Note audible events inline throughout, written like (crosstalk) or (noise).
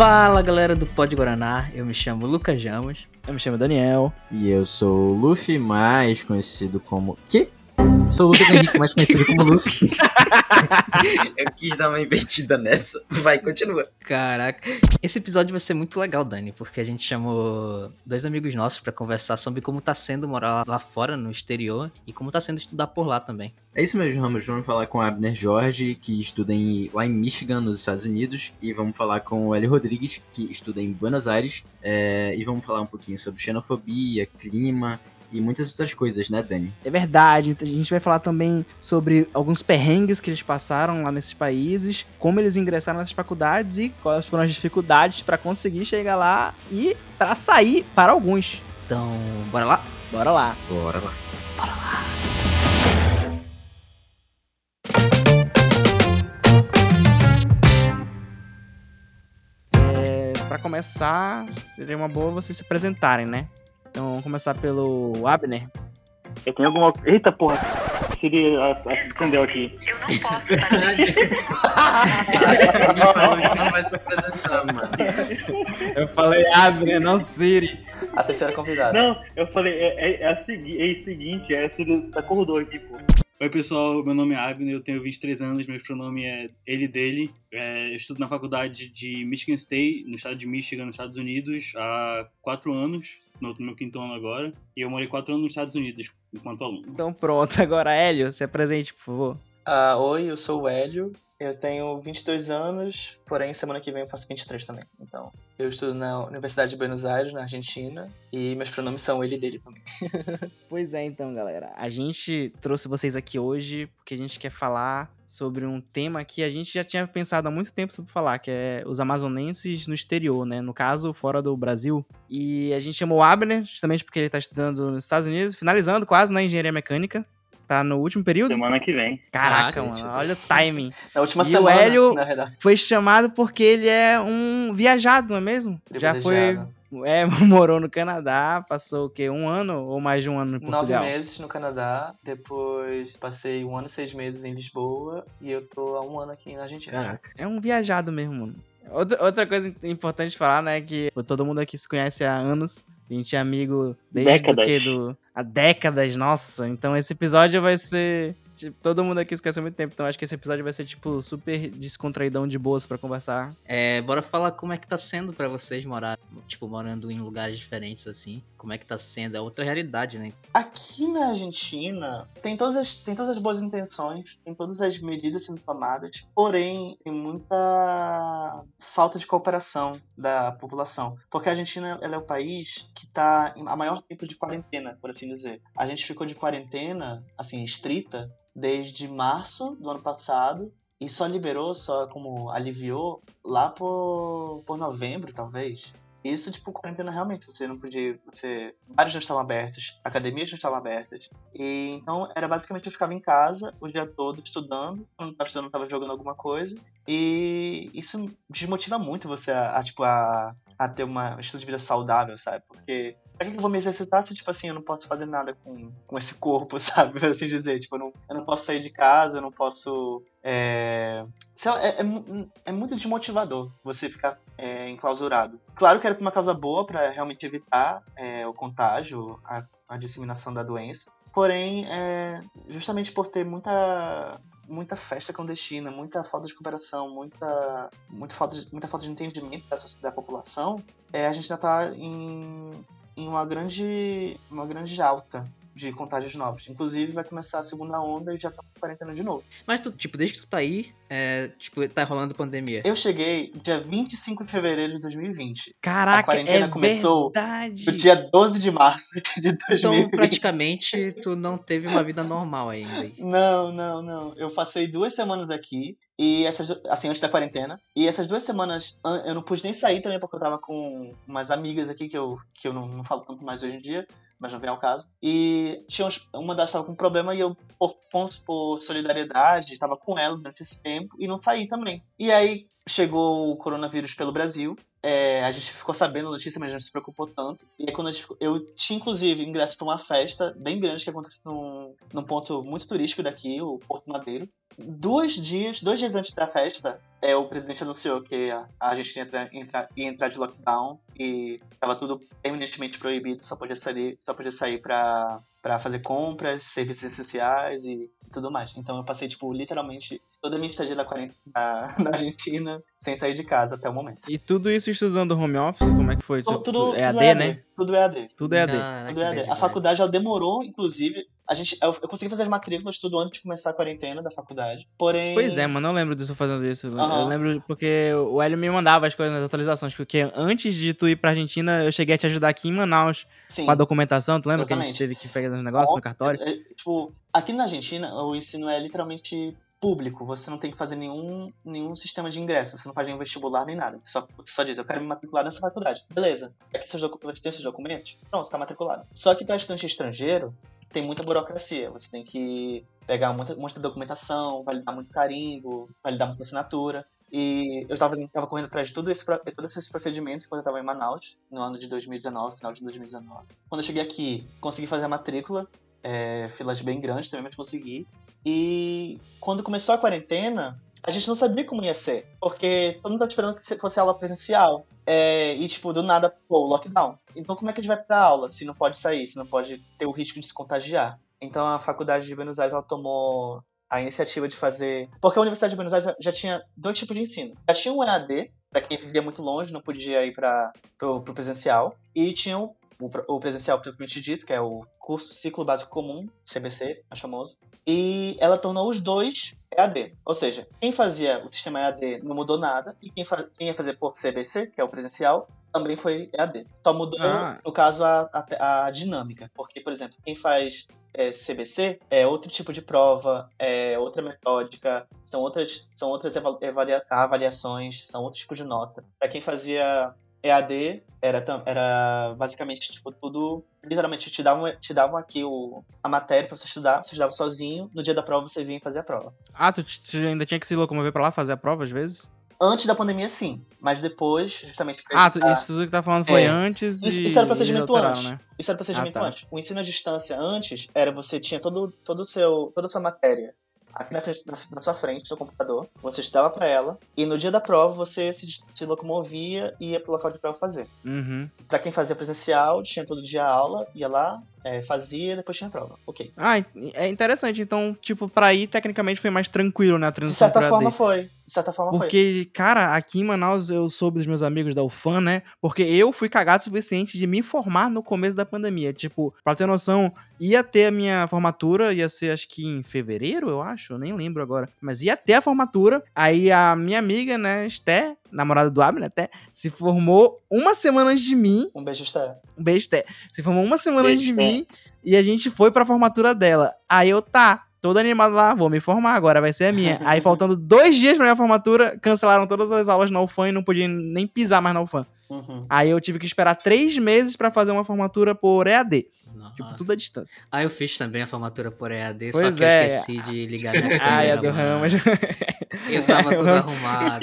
Fala galera do Pod Guaraná, eu me chamo Lucas Jamos. Eu me chamo Daniel. E eu sou o Luffy, mais conhecido como. Que? Sou o Lucas Henrique, mais conhecido como Luffy. (laughs) eu quis dar uma invertida nessa. Vai, continua. Caraca. Esse episódio vai ser muito legal, Dani, porque a gente chamou dois amigos nossos para conversar sobre como tá sendo morar lá fora, no exterior, e como tá sendo estudar por lá também. É isso mesmo, Ramos. Vamos falar com a Abner Jorge, que estuda em, lá em Michigan, nos Estados Unidos. E vamos falar com o Hélio Rodrigues, que estuda em Buenos Aires. É, e vamos falar um pouquinho sobre xenofobia, clima e muitas outras coisas, né, Dani? É verdade. A gente vai falar também sobre alguns perrengues que eles passaram lá nesses países, como eles ingressaram nessas faculdades e quais foram as dificuldades para conseguir chegar lá e para sair para alguns. Então, bora lá? Bora lá. Bora lá. Bora lá. É, para começar, seria uma boa vocês se apresentarem, né? Então vamos começar pelo Abner. Eu tenho alguma. Eita porra! Siri acendeu aqui. Eu não posso estar não vai se apresentar, mano. Eu falei Abner, não Siri. A terceira convidada. Não, eu falei, é, é, é, a segui é o seguinte, é a Siri acordou aqui, pô. Oi pessoal, meu nome é Abner, eu tenho 23 anos, meu pronome é ele dele. É, eu estudo na faculdade de Michigan State, no estado de Michigan, nos Estados Unidos, há quatro anos no meu quinto ano agora. E eu morei quatro anos nos Estados Unidos, enquanto aluno. Então pronto, (laughs) agora Hélio, se apresente, por favor. Uh, oi, eu sou o Hélio, eu tenho 22 anos, porém semana que vem eu faço 23 também. Então, eu estudo na Universidade de Buenos Aires, na Argentina, e meus pronomes são ele e dele também. (laughs) pois é, então, galera. A gente trouxe vocês aqui hoje porque a gente quer falar sobre um tema que a gente já tinha pensado há muito tempo sobre falar, que é os amazonenses no exterior, né? No caso, fora do Brasil. E a gente chamou o Abner, justamente porque ele está estudando nos Estados Unidos, finalizando quase na engenharia mecânica tá no último período? Semana que vem. Caraca, Nossa, mano, olha o timing. (laughs) Na última e semana, o Hélio foi chamado porque ele é um viajado, não é mesmo? Já foi é, (laughs) morou no Canadá, passou o quê? Um ano ou mais de um ano em Portugal? Nove meses no Canadá, depois passei um ano e seis meses em Lisboa e eu tô há um ano aqui na Argentina. Caraca. É um viajado mesmo, mano. Outra, outra coisa importante de falar, né, que todo mundo aqui se conhece há anos. A gente é amigo desde décadas. Do, do, há décadas, nossa. Então esse episódio vai ser. Tipo, todo mundo aqui se conhece há muito tempo, então acho que esse episódio vai ser, tipo, super descontraidão de boas para conversar. É, bora falar como é que tá sendo para vocês morar, tipo, morando em lugares diferentes, assim. Como é que tá sendo? É outra realidade, né? Aqui na Argentina, tem todas as, tem todas as boas intenções, tem todas as medidas sendo tomadas, porém, tem muita falta de cooperação da população. Porque a Argentina, ela é o país que tá a maior tempo de quarentena, por assim dizer. A gente ficou de quarentena, assim, estrita, desde março do ano passado e só liberou, só como aliviou lá por, por novembro, talvez. Isso, tipo, quarentena realmente, você não podia. Você, bares não estavam abertos, academias não estavam abertas. E então era basicamente eu ficava em casa o dia todo estudando. Quando estava estudando, estava jogando alguma coisa. E isso desmotiva muito você a, a tipo, a, a ter uma, um estilo de vida saudável, sabe? Porque pra que eu vou me exercitar se, tipo assim, eu não posso fazer nada com, com esse corpo, (laughs) sabe? Assim dizer. Tipo, eu não, eu não posso sair de casa, eu não posso. É, lá, é, é, é, muito desmotivador você ficar é, enclausurado. Claro que era por uma causa boa, para realmente evitar é, o contágio, a, a, disseminação da doença. Porém, é, justamente por ter muita muita festa clandestina, muita falta de cooperação, muita, muita, falta, de, muita falta de entendimento da, da população, é, a gente ainda está em em uma grande, uma grande alta de contágios novos. Inclusive, vai começar a segunda onda e já tá com quarentena de novo. Mas tu, tipo, desde que tu tá aí, é, tipo, tá rolando pandemia. Eu cheguei dia 25 de fevereiro de 2020. Caraca, a quarentena é começou verdade. no dia 12 de março de 2020. Então, praticamente, tu não teve uma vida normal ainda. Não, não, não. Eu passei duas semanas aqui e essas, assim, antes da quarentena. E essas duas semanas eu não pude nem sair também, porque eu tava com umas amigas aqui que eu, que eu não, não falo tanto mais hoje em dia mas não vem ao caso. E tinha uma delas estava com problema e eu, por por solidariedade, estava com ela durante esse tempo e não saí também. E aí chegou o coronavírus pelo Brasil é, a gente ficou sabendo a notícia, mas não se preocupou tanto. E aí, quando ficou, eu tinha, inclusive, ingresso pra uma festa bem grande que acontece num, num ponto muito turístico daqui, o Porto Madeiro. Dois dias, dois dias antes da festa, é, o presidente anunciou que a, a Argentina ia entrar, entrar- ia entrar de lockdown e tava tudo permanentemente proibido, só podia sair, só podia sair pra, pra fazer compras, serviços essenciais e tudo mais. Então eu passei, tipo, literalmente toda a minha estadia da quarentena na, na (laughs) Argentina sem sair de casa até o momento. E tudo isso estudando home office, como é que foi? Tudo, tudo, é tudo AD, EAD, né? Tudo EAD. Tudo é AD. Caraca, Tudo EAD. bad A faculdade, ela demorou, inclusive. A gente, eu, eu consegui fazer as matrículas tudo antes de começar a quarentena da faculdade. Porém. Pois é, mano, eu lembro disso fazendo isso. Eu Aham. lembro porque o Hélio me mandava as coisas nas atualizações, porque antes de tu ir pra Argentina, eu cheguei a te ajudar aqui em Manaus Sim. com a documentação, tu lembra que a gente Exatamente. teve que pegar os negócios no cartório? É, tipo, aqui na Argentina, o ensino é literalmente público. Você não tem que fazer nenhum, nenhum sistema de ingresso. Você não faz nenhum vestibular nem nada. Você só, você só diz, eu quero me matricular nessa faculdade. Beleza. Aqui seus você tem seus documentos? Pronto, tá matriculado. Só que para estudante estrangeiro, tem muita burocracia. Você tem que pegar muita, muita documentação, validar muito carimbo, validar muita assinatura. E eu estava tava correndo atrás de tudo esse, todos esses procedimentos quando eu estava em Manaus, no ano de 2019, final de 2019. Quando eu cheguei aqui, consegui fazer a matrícula, é, filas bem grandes, também mas consegui. E quando começou a quarentena, a gente não sabia como ia ser, porque todo mundo tava esperando que fosse aula presencial. É, e, tipo, do nada, pô, lockdown. Então, como é que a gente vai pra aula se não pode sair, se não pode ter o risco de se contagiar? Então, a faculdade de Buenos Aires ela tomou a iniciativa de fazer. Porque a Universidade de Buenos Aires já- tinha dois tipos de ensino. Já tinha um EAD, para quem vivia muito longe, não podia ir para pro presencial, e tinha o, o o presencial propriamente dito, que é o curso Ciclo Básico Comum, CBC, mais famoso. E ela tornou os dois EAD. Ou seja, quem fazia o sistema EAD não mudou nada, e quem, faz, quem ia fazer por CBC, que é o presencial, também foi EAD. Só mudou, Ah. no caso, a, a, a dinâmica. Porque, por exemplo, quem faz é, CBC é outro tipo de prova, é outra metódica, são outras, são outras avalia- avaliações, são outros tipos de nota. Para quem fazia EAD, era, era basicamente tipo, tudo. Literalmente, te davam, te davam aqui o, a matéria pra você estudar, você estudava sozinho, no dia da prova você vinha fazer a prova. Ah, tu, tu ainda tinha que se locomover pra lá fazer a prova às vezes? Antes da pandemia, sim, mas depois, justamente pra Ah, isso tudo que tá falando foi É. antes Isso, e... isso era e procedimento antes. né? Isso era procedimento Ah, tá. antes. O ensino à distância antes era você tinha todo, todo o seu, toda a sua matéria aqui na, frente, na, na sua frente, no computador. Você estudava pra ela. E no dia da prova, você se, se locomovia e ia pro local de prova fazer. Uhum. Pra quem fazia presencial, tinha todo dia aula, ia lá, é, fazia, depois tinha prova. Ok. Ah, é interessante. Então, tipo, pra ir, tecnicamente, foi mais tranquilo, né? A De transição certa pro forma AD. foi. De certa forma foi. Porque, cara, aqui em Manaus eu soube dos meus amigos da UFAM, né? Porque eu fui cagado o suficiente de me formar no começo da pandemia. Tipo, pra ter noção, ia ter a minha formatura, ia ser acho que em fevereiro, eu acho, eu nem lembro agora. Mas ia ter a formatura. Aí a minha amiga, né, Esté, namorada do Abner, até, se formou uma semana antes de mim. Um beijo, Sté. Um beijo, Té. Se formou uma semana antes de Beijo, mim e a gente foi pra formatura dela. Aí eu, tá, todo animado lá, vou me formar agora, vai ser a minha. (laughs) Aí faltando dois dias pra minha formatura, cancelaram todas as aulas na UFAM e não podia nem pisar mais na UFAM. Uhum. Aí eu tive que esperar três meses pra fazer uma formatura por EAD. Nossa. Tipo, tudo à distância. Ah, eu fiz também a formatura por EAD, só Pois que é. eu esqueci de ligar minha (laughs) câmera. Ai, EAD mano. Ramos. Eu tava (laughs) tudo arrumado.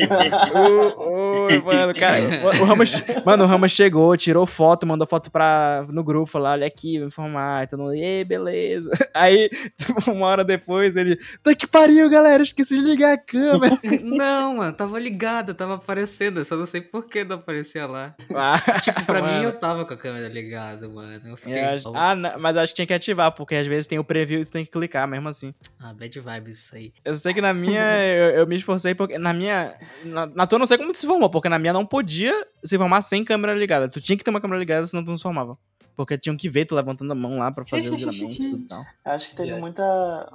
Mano, cara, (laughs) o, o Ramos, mano, o Ramos chegou, tirou foto, mandou foto pra, no grupo, falou, olha aqui, vou informar, e todo mundo, ei, beleza. (laughs) Aí, (laughs) uma hora depois, ele, tá que pariu, galera, esqueci de ligar a câmera. Não, mano, tava ligado, tava aparecendo, eu só não sei por que não aparecia lá. Ah, Tipo, pra mim mano. eu tava com a câmera ligada, mano. Eu fiquei. Eu Ah, não, mas eu acho que tinha que ativar, porque às vezes tem o preview e tu tem que clicar, mesmo assim. Ah, bad vibes isso aí. Eu sei que na minha, eu, eu me esforcei, porque na minha. Na, na tua não sei como tu se formou, porque na minha não podia se formar sem câmera ligada. Tu tinha que ter uma câmera ligada, senão tu não se formava. Porque tinham que ver tu levantando a mão lá pra fazer o giramento e tudo tal. (laughs) Acho que teve Yeah. muita,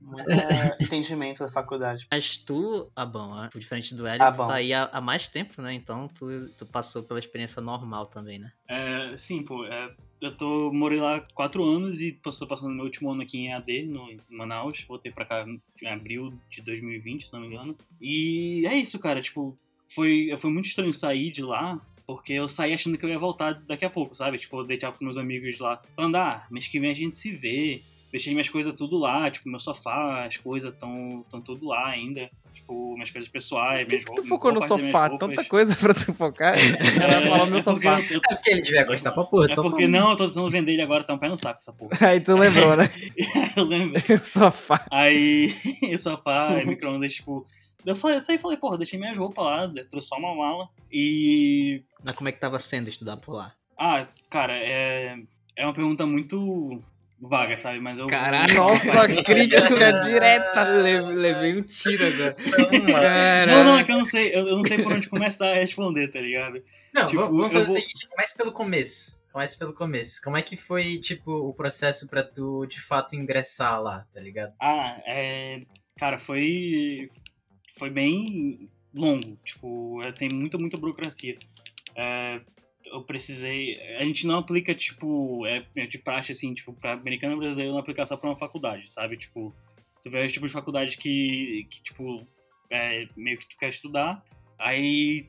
muita (laughs) entendimento da faculdade. Mas tu, ah bom, diferente do Hélio, Ah, tu tá aí há, há mais tempo, né? Então tu, tu passou pela experiência normal também, né? É, sim, pô, é, eu tô, morei lá quatro anos e estou passando meu último ano aqui em AD, no, em Manaus. Voltei pra cá em abril de 2020, se não me engano. E é isso, cara, tipo, foi, foi muito estranho sair de lá, porque eu saí achando que eu ia voltar daqui a pouco, sabe? Tipo, eu dei tchau pros meus amigos lá, falando, ah, mês que vem a gente se vê. deixei minhas coisas tudo lá, tipo, meu sofá, as coisas estão tão tudo lá ainda. Tipo, minhas coisas pessoais, Por que, minhas tu focou no sofá? Tanta coisa pra tu focar. Cara É, falou meu é porque sofá. eu- eu- É porque ele devia gostar pra porra, É só porque não, eu tô tentando vender ele agora, tá um pé no saco essa porra. Aí tu lembrou, né? (laughs) eu lembro. (laughs) O sofá. Aí, (laughs) o sofá, micro-ondas, tipo. Eu falei, eu saí e falei, porra, deixei minhas roupas lá, trouxe só uma mala. E. Mas como é que tava sendo estudar por lá? Ah, cara, é. É uma pergunta muito vaga, sabe? Mas eu. Caralho. Nossa, (laughs) crítica direta. Le- levei um tiro agora. Não, não, é que eu não sei, eu, eu não sei por onde começar a responder, tá ligado? Não, Tipo, vamos fazer vou- o seguinte, comece pelo começo. Comece pelo começo. Como é que foi, tipo, o processo pra tu, de fato, ingressar lá, tá ligado? Ah, é. Cara, foi. Foi bem longo. Tipo, é, tem muita, muita burocracia. É, eu precisei. A gente não aplica, tipo, é, é de praxe, assim, tipo, pra americano e brasileiro não aplicar só pra uma faculdade, sabe? Tipo, tu vê os tipos de faculdade que, que tipo, é, meio que tu quer estudar, aí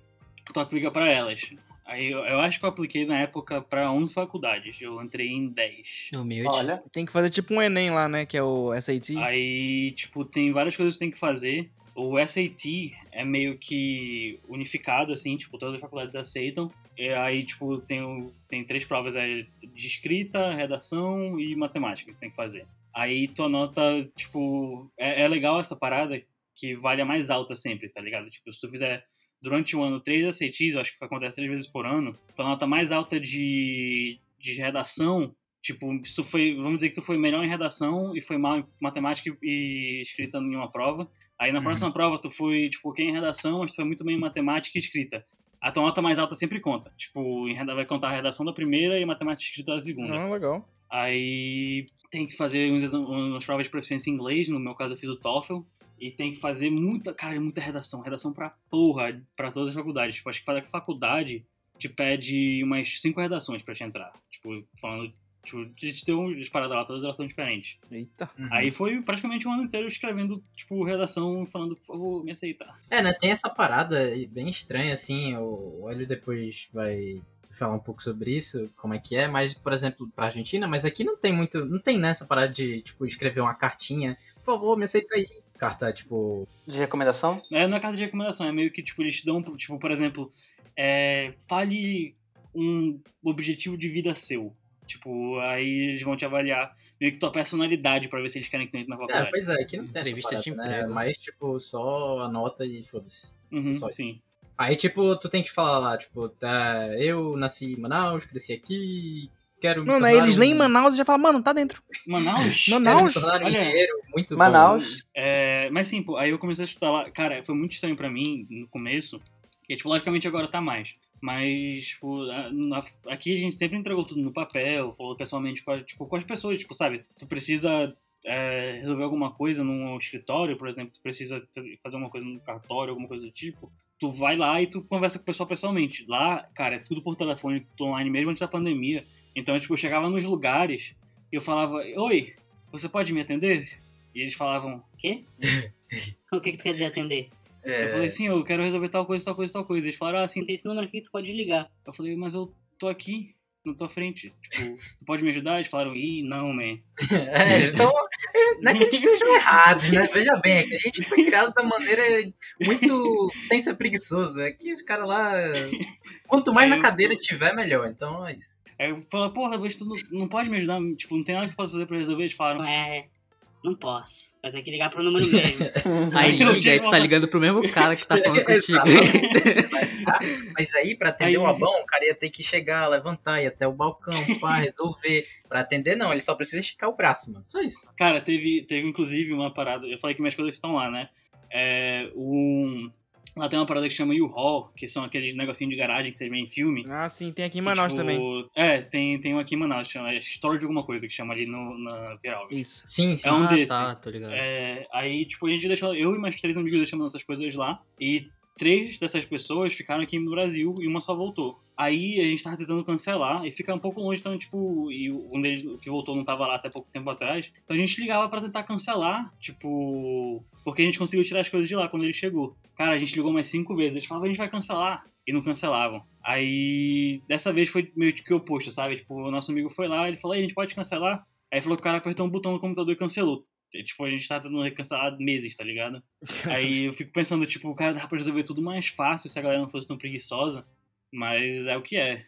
tu aplica pra elas. Aí eu, eu acho que eu apliquei na época pra 11 faculdades. Eu entrei em 10. Humilde. Olha, Tem que fazer tipo um Enem lá, né? Que é o SAT. Aí, tipo, tem várias coisas que você tem que fazer. O SAT é meio que unificado, assim, tipo, todas as faculdades aceitam. E aí, tipo, tem, tem três provas é, de escrita, redação e matemática que tem que fazer. Aí tua nota, tipo, é, é legal essa parada que vale a mais alta sempre, tá ligado? Tipo, se tu fizer durante o ano três SATs, eu acho que acontece três vezes por ano, tua nota mais alta de, de redação Tipo, se tu foi, vamos dizer que tu foi melhor em redação e foi mal em matemática e escrita em uma prova. Aí na Uhum. próxima prova tu foi, tipo, ok em redação, mas tu foi muito bem em matemática e escrita. A tua nota mais alta sempre conta. Tipo, vai contar a redação da primeira e a matemática e escrita da segunda. Ah, legal. Aí tem que fazer uns exam- umas provas de proficiência em inglês, no meu caso eu fiz o TOEFL. E tem que fazer muita, cara, muita redação. Redação pra porra, pra todas as faculdades. Tipo, acho que cada faculdade te pede umas cinco redações pra te entrar. Tipo, falando, tipo, a gente deu umas paradas lá, todas elas são diferentes. Eita. Uhum. Aí foi praticamente um ano inteiro escrevendo, tipo, redação, falando, por favor, me aceita. É, né? Tem essa parada bem estranha, assim. O Hélio depois vai falar um pouco sobre isso, como é que é, mas, por exemplo, pra Argentina, mas aqui não tem muito. Não tem nessa parada de, tipo, escrever uma cartinha. Por favor, me aceita aí. Carta, tipo. de recomendação? É, não é carta de recomendação, é meio que, tipo, eles te dão, tipo, por exemplo, é, fale um objetivo de vida seu. Tipo, aí eles vão te avaliar meio que tua personalidade pra ver se eles querem que tu entre na É, faculdade. pois é, aqui não tem essa Entrevista parada, de né? emprego. Mas, tipo, só anota e foda-se. Uhum, só isso. sim. Aí, tipo, tu tem que falar lá, tipo, tá, eu nasci em Manaus, cresci aqui, quero Não, né? tornar Eles um- leem em Manaus e já falam, mano, tá dentro. Manaus? (laughs) Um Olha, engenheiro muito bom. Manaus. É, mas sim, pô, aí eu comecei a estudar lá. Cara, foi muito estranho pra mim no começo. Que, tipo, logicamente agora tá mais. Mas, tipo, na- aqui a gente sempre entregou tudo no papel, falou pessoalmente com, a- tipo, com as pessoas, tipo, sabe? Tu precisa é, resolver alguma coisa num escritório, por exemplo, tu precisa faz- fazer uma coisa no cartório, alguma coisa do tipo. Tu vai lá e tu conversa com o pessoal pessoalmente. Lá, cara, é tudo por telefone, tudo online, mesmo antes da pandemia. Então, tipo, eu chegava nos lugares e eu falava, oi, você pode me atender? E eles falavam, Quê? (laughs) o que, que tu quer dizer atender? Eu falei assim, eu quero resolver tal coisa, tal coisa, tal coisa. Eles falaram, ah, assim, Tem esse número aqui que tu pode ligar. eu falei, mas eu tô aqui, na tua frente. Tipo, tu pode me ajudar? Eles falaram, ih, não, man. (laughs) É, eles estão. Não é que eles estejam errados, né? Veja bem, é que a gente foi criado da maneira muito. sem ser preguiçoso. É que os caras lá. Quanto mais Aí na eu- cadeira tiver, melhor. Então é isso. Aí eu falei, porra, mas tu não, não pode me ajudar? Tipo, não tem nada que tu possa fazer pra resolver? Eles falaram, É, não posso. Vai ter que ligar pro número mesmo. (laughs) Aí liga, aí tu tá ligando pro mesmo cara que tá falando (laughs) contigo. Mas aí, pra atender Aí- o Abão, o cara ia ter que chegar, levantar, ir até o balcão, pá, (laughs) resolver. Pra atender, não, ele só precisa esticar o braço, mano. Só isso. Cara, teve, teve inclusive uma parada. Eu falei que minhas coisas estão lá, né? É, um, lá tem uma parada que chama U-Haul, que são aqueles negocinhos de garagem que você vê em filme. Ah, sim, tem aqui em que, Manaus tipo, também. É, tem, tem um aqui em Manaus, chama é Store de alguma coisa, que chama ali no, na Viral. Isso. Sim, sim. É um ah, desse. tá, tô ligado. É, aí, tipo, a gente deixou. Eu e mais três amigos deixamos nossas coisas lá. E três dessas pessoas ficaram aqui no Brasil e uma só voltou. Aí a gente tava tentando cancelar e fica um pouco longe, então, tipo, e um deles que voltou não tava lá até pouco tempo atrás. Então a gente ligava pra tentar cancelar, tipo. Porque a gente conseguiu tirar as coisas de lá quando ele chegou. Cara, a gente ligou mais cinco vezes. Eles falavam, a gente vai cancelar. E não cancelavam. Aí, dessa vez foi meio que o oposto, sabe? Tipo, o nosso amigo foi lá, ele falou, "Ei, a gente pode cancelar? Aí falou que o cara apertou um botão no computador e cancelou. Tipo, a gente tá tentando cancelar há meses, tá ligado? (laughs) Aí eu fico pensando, tipo, o cara dá pra resolver tudo mais fácil se a galera não fosse tão preguiçosa. Mas é o que é.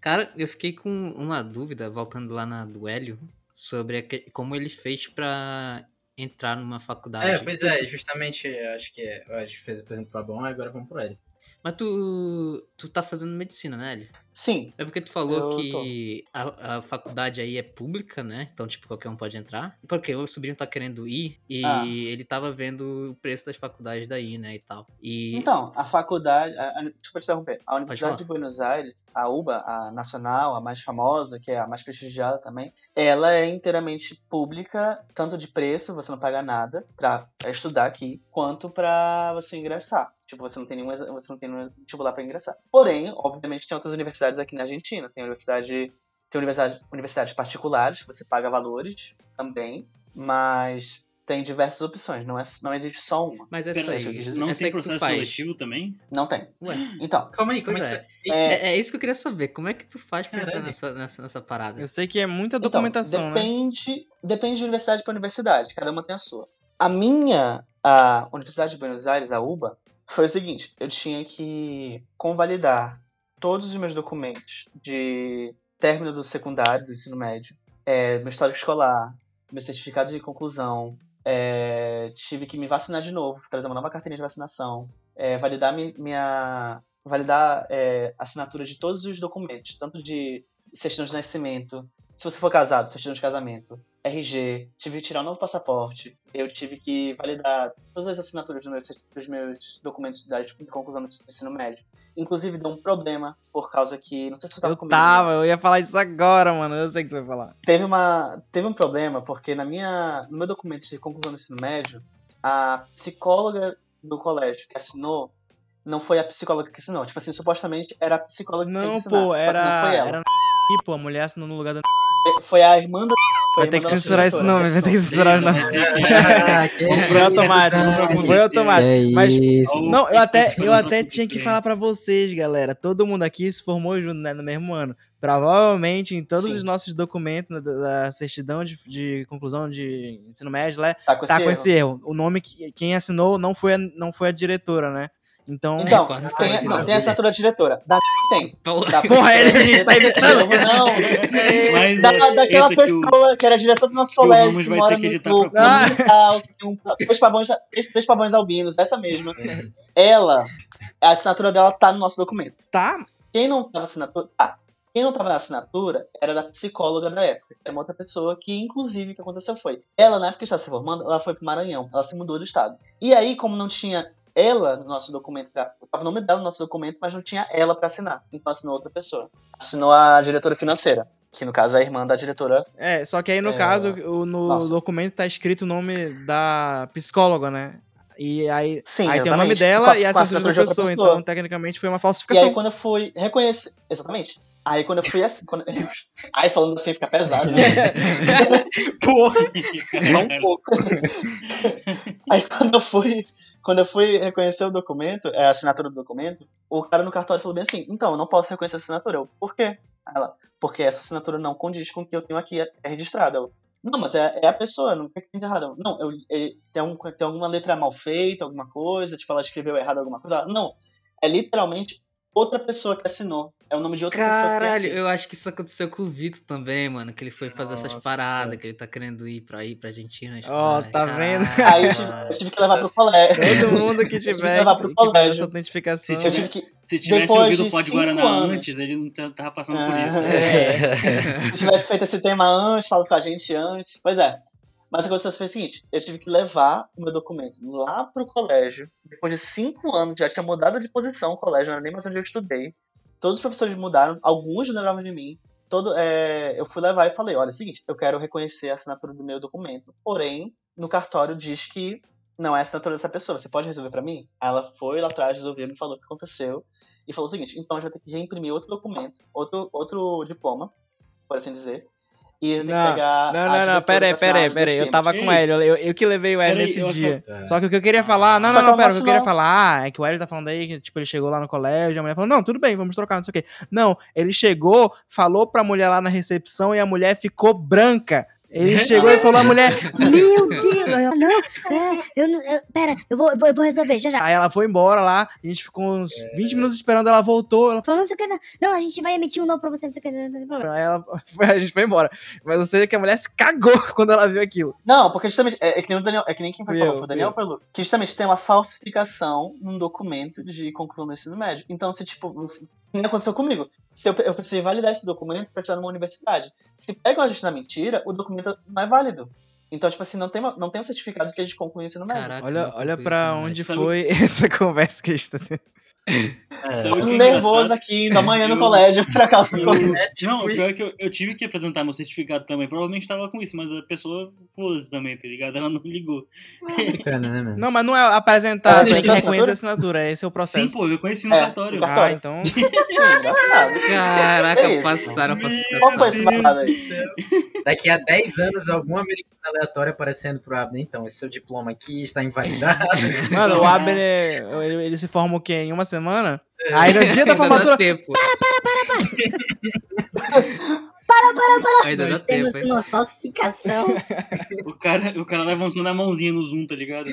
Cara, eu fiquei com uma dúvida, voltando lá na do Hélio, sobre a que- como ele fez pra entrar numa faculdade. É, pois é, justamente, acho que é, eu acho que fez a pergunta pra bom, agora vamos pro L. Mas tu, tu tá fazendo medicina, né, Hélio? Sim, É porque tu falou que a, a faculdade aí é pública, né? Então, tipo, qualquer um pode entrar. Porque o sobrinho tá querendo ir e Ah. ele tava vendo o preço das faculdades daí, né? E tal. E. Então, a faculdade. A, a, desculpa te interromper. A Universidade de Buenos Aires, a UBA, a nacional, a mais famosa, que é a mais prestigiada também, ela é inteiramente pública, tanto de preço, você não paga nada pra, pra estudar aqui, quanto pra você ingressar. Tipo, você não tem nenhum, você não tem nenhum vestibular pra ingressar. Porém, obviamente, tem outras universidades aqui na Argentina. Tem universidade. Tem universidade, universidades particulares, que você paga valores também, mas tem diversas opções, não, é, não existe só uma. Mas essa Peraí, aí, não essa tem processo seletivo também? Não tem. Ué, Então, Calma aí, como Pois é que é. vai? é, é, é isso que eu queria saber. Como é que tu faz pra entrar nessa, nessa, nessa parada? Eu sei que é muita Então, documentação, né? depende, depende de universidade para universidade, cada uma tem a sua. A minha, a Universidade de Buenos Aires, a UBA, foi o seguinte: eu tinha que convalidar todos os meus documentos de término do secundário, do ensino médio, é, meu histórico escolar, meu certificado de conclusão, é, tive que me vacinar de novo, trazer uma nova carteirinha de vacinação, é, validar mi- minha. validar é, assinatura de todos os documentos, tanto de certidão de nascimento, se você for casado, certidão de casamento, RG, tive que tirar um novo passaporte, eu tive que validar todas as assinaturas dos meus, dos meus documentos de de conclusão do ensino médio. Inclusive, deu um problema, por causa que. Não sei se você tava Eu comigo. né? tava, eu ia falar disso agora, mano. Eu sei que tu vai falar. Teve, uma, teve um problema, porque na minha, no meu documento de conclusão do ensino médio, a psicóloga do colégio que assinou não foi a psicóloga que assinou. Tipo assim, supostamente era a psicóloga que tinha Não, que assinar. pô, só que era. não foi ela. Era pô, a mulher assinou no lugar da. Foi a irmã da. Vai ter que censurar esse nome, vai ter que censurar o nome. Foi automático, foi automático. Mas. Não, eu até, eu até tinha que falar pra vocês, galera. Todo mundo aqui se formou junto, né, no mesmo ano. Provavelmente em todos Sim. os nossos documentos né, da, da certidão de, de conclusão de ensino médio lá, Tá com esse tá com erro. esse erro. O nome que quem assinou não foi a, não foi a diretora, né? Então, Então, quase tem, não, tem a assinatura da diretora. Da tem. Porra. Da, Porra, ele gente tá imitando. (laughs) Não, Mas da, é, daquela eita, que o- pessoa que era diretora do nosso que colégio, que vai mora que no, que tem um, três, pavões, três, pavões albinos, essa mesma. Ela, a assinatura dela tá no nosso documento. tá. Quem não tava assinatura. Ah, quem não tava na assinatura era da psicóloga da época, que era uma outra pessoa que, inclusive, o que aconteceu foi. Ela, na época que estava se formando, ela foi pro Maranhão, ela se mudou de estado. E aí, como não tinha ela no nosso documento, pra, tava o nome dela no nosso documento, mas não tinha ela pra assinar. Então assinou outra pessoa. Assinou a diretora financeira, que no caso é a irmã da diretora. É, só que aí no É, caso, o, no nossa. documento tá escrito o nome da psicóloga, né? E aí, Sim, aí tem o nome exatamente. dela Com a- e a assinatura de outra pessoa. pessoa. Então, tecnicamente, foi uma E falsificação. aí quando eu fui reconhecer. Exatamente. Aí quando eu fui assim. Quando... (laughs) Aí falando assim fica pesado, né? (laughs) Porra! (laughs) Só um pouco. Aí quando eu fui, quando eu fui reconhecer o documento, é, a assinatura do documento, o cara no cartório falou bem assim, então, eu não posso reconhecer essa assinatura. Eu, por quê? Ela, porque essa assinatura não condiz com o que eu tenho aqui é, é registrada. Não, mas é, é a pessoa, não o que é tem errado? Não, eu, tem, um, tem alguma letra mal feita, alguma coisa, tipo, ela escreveu errado alguma coisa. Não, é literalmente outra pessoa que assinou. É o nome de outra pessoa Caralho, tem aqui. eu acho que isso aconteceu com o Vitor também, mano. Que ele foi fazer essas Nossa. paradas, que ele tá querendo ir pra ir pra Argentina. Ó, estudar. tá vendo? Caralho, Aí eu tive, eu tive que levar pro colégio. Todo mundo que Eu tive que tiver levar pro que tiver colégio. essa autentificação. Eu tive que, Se tivesse Depois ouvido de o Pode cinco Guaraná anos. antes, ele não tava passando por Ah, isso. é. (laughs) Se tivesse feito esse tema antes, falado com a gente antes. Pois é. Mas o que aconteceu foi o seguinte: eu tive que levar o meu documento lá pro colégio. Depois de cinco anos, já tinha mudado de posição o colégio, não era nem mais onde eu estudei. Todos os professores mudaram, alguns lembravam de mim. Todo, é, eu fui levar e falei: olha, é o seguinte, eu quero reconhecer a assinatura do meu documento. Porém, no cartório diz que não é a assinatura dessa pessoa, você pode resolver pra mim? Ela foi lá atrás, resolveu, me falou o que aconteceu. E falou o seguinte: então a gente vai ter que reimprimir outro documento, outro, outro diploma, por assim dizer. E gente tem que pegar. Não, a não, não, pera aí, pera aí, pera aí. Eu tava com o Hélio, eu, eu que levei o Hélio nesse eu dia. Só que o que eu queria falar, não, Só não, não, pera, o que eu queria falar é que o Hélio tá falando aí que, tipo, ele chegou lá no colégio, a mulher falou, não, tudo bem, vamos trocar, não sei o quê. Não, ele chegou, falou pra mulher lá na recepção e a mulher ficou branca. Ele chegou e falou a mulher. (laughs) Meu Deus! Não, é, eu não. eu- pera, eu vou, eu vou, eu vou resolver, já já. Aí ela foi embora lá, a gente ficou uns 20 minutos esperando, ela voltou, ela Falou, não sei o que, não, não, a gente vai emitir um novo pra você, não sei o que, não tem problema. Aí ela, (laughs) a gente foi embora. Mas ou seja, que a mulher se cagou (laughs) quando ela viu aquilo. Não, porque justamente. É, é que nem o Daniel. É que nem quem foi falou, eu, foi o Daniel ou foi o Luffy? Que justamente tem uma falsificação num documento de conclusão do ensino médio. Então, se tipo. Aconteceu comigo. Se eu, eu precisei validar esse documento pra tirar numa universidade. Se pegam a gente na mentira, o documento não é válido. Então, tipo assim, não tem, uma- não tem um certificado que a gente conclui o ensino médio. Caraca, Olha, olha isso, onde foi (laughs) essa conversa que a gente tá tendo. Sabe o Tô é nervoso aqui, indo amanhã no Eu- (laughs) colégio pra casa do Eu- colégio. É tipo não, o pior é que eu, eu tive que apresentar meu certificado também. Provavelmente tava com isso, mas a pessoa foda-se também, tá ligado? Ela não ligou. Né? Não, mas não é apresentar, Ah, é que reconheceu a reconhece a assinatura? assinatura, esse é o processo. Sim, pô, eu conheci no É, cartório. cartório. Ah, então. (laughs) Engraçado. Caraca, É passaram a Qual foi esse babado aí? Daqui a 10 anos, algum americano aleatório aparecendo pro Abner. Então, esse seu diploma aqui está invalidado. Mano, o (laughs) Abner, ele, ele se forma o quê? Em uma semana? Aí no dia da (laughs) Ainda dá formatura. tempo. (laughs) Ainda dá Nós temos tempo, hein? uma falsificação. (laughs) O cara, o cara levantando a mãozinha no Zoom, tá ligado?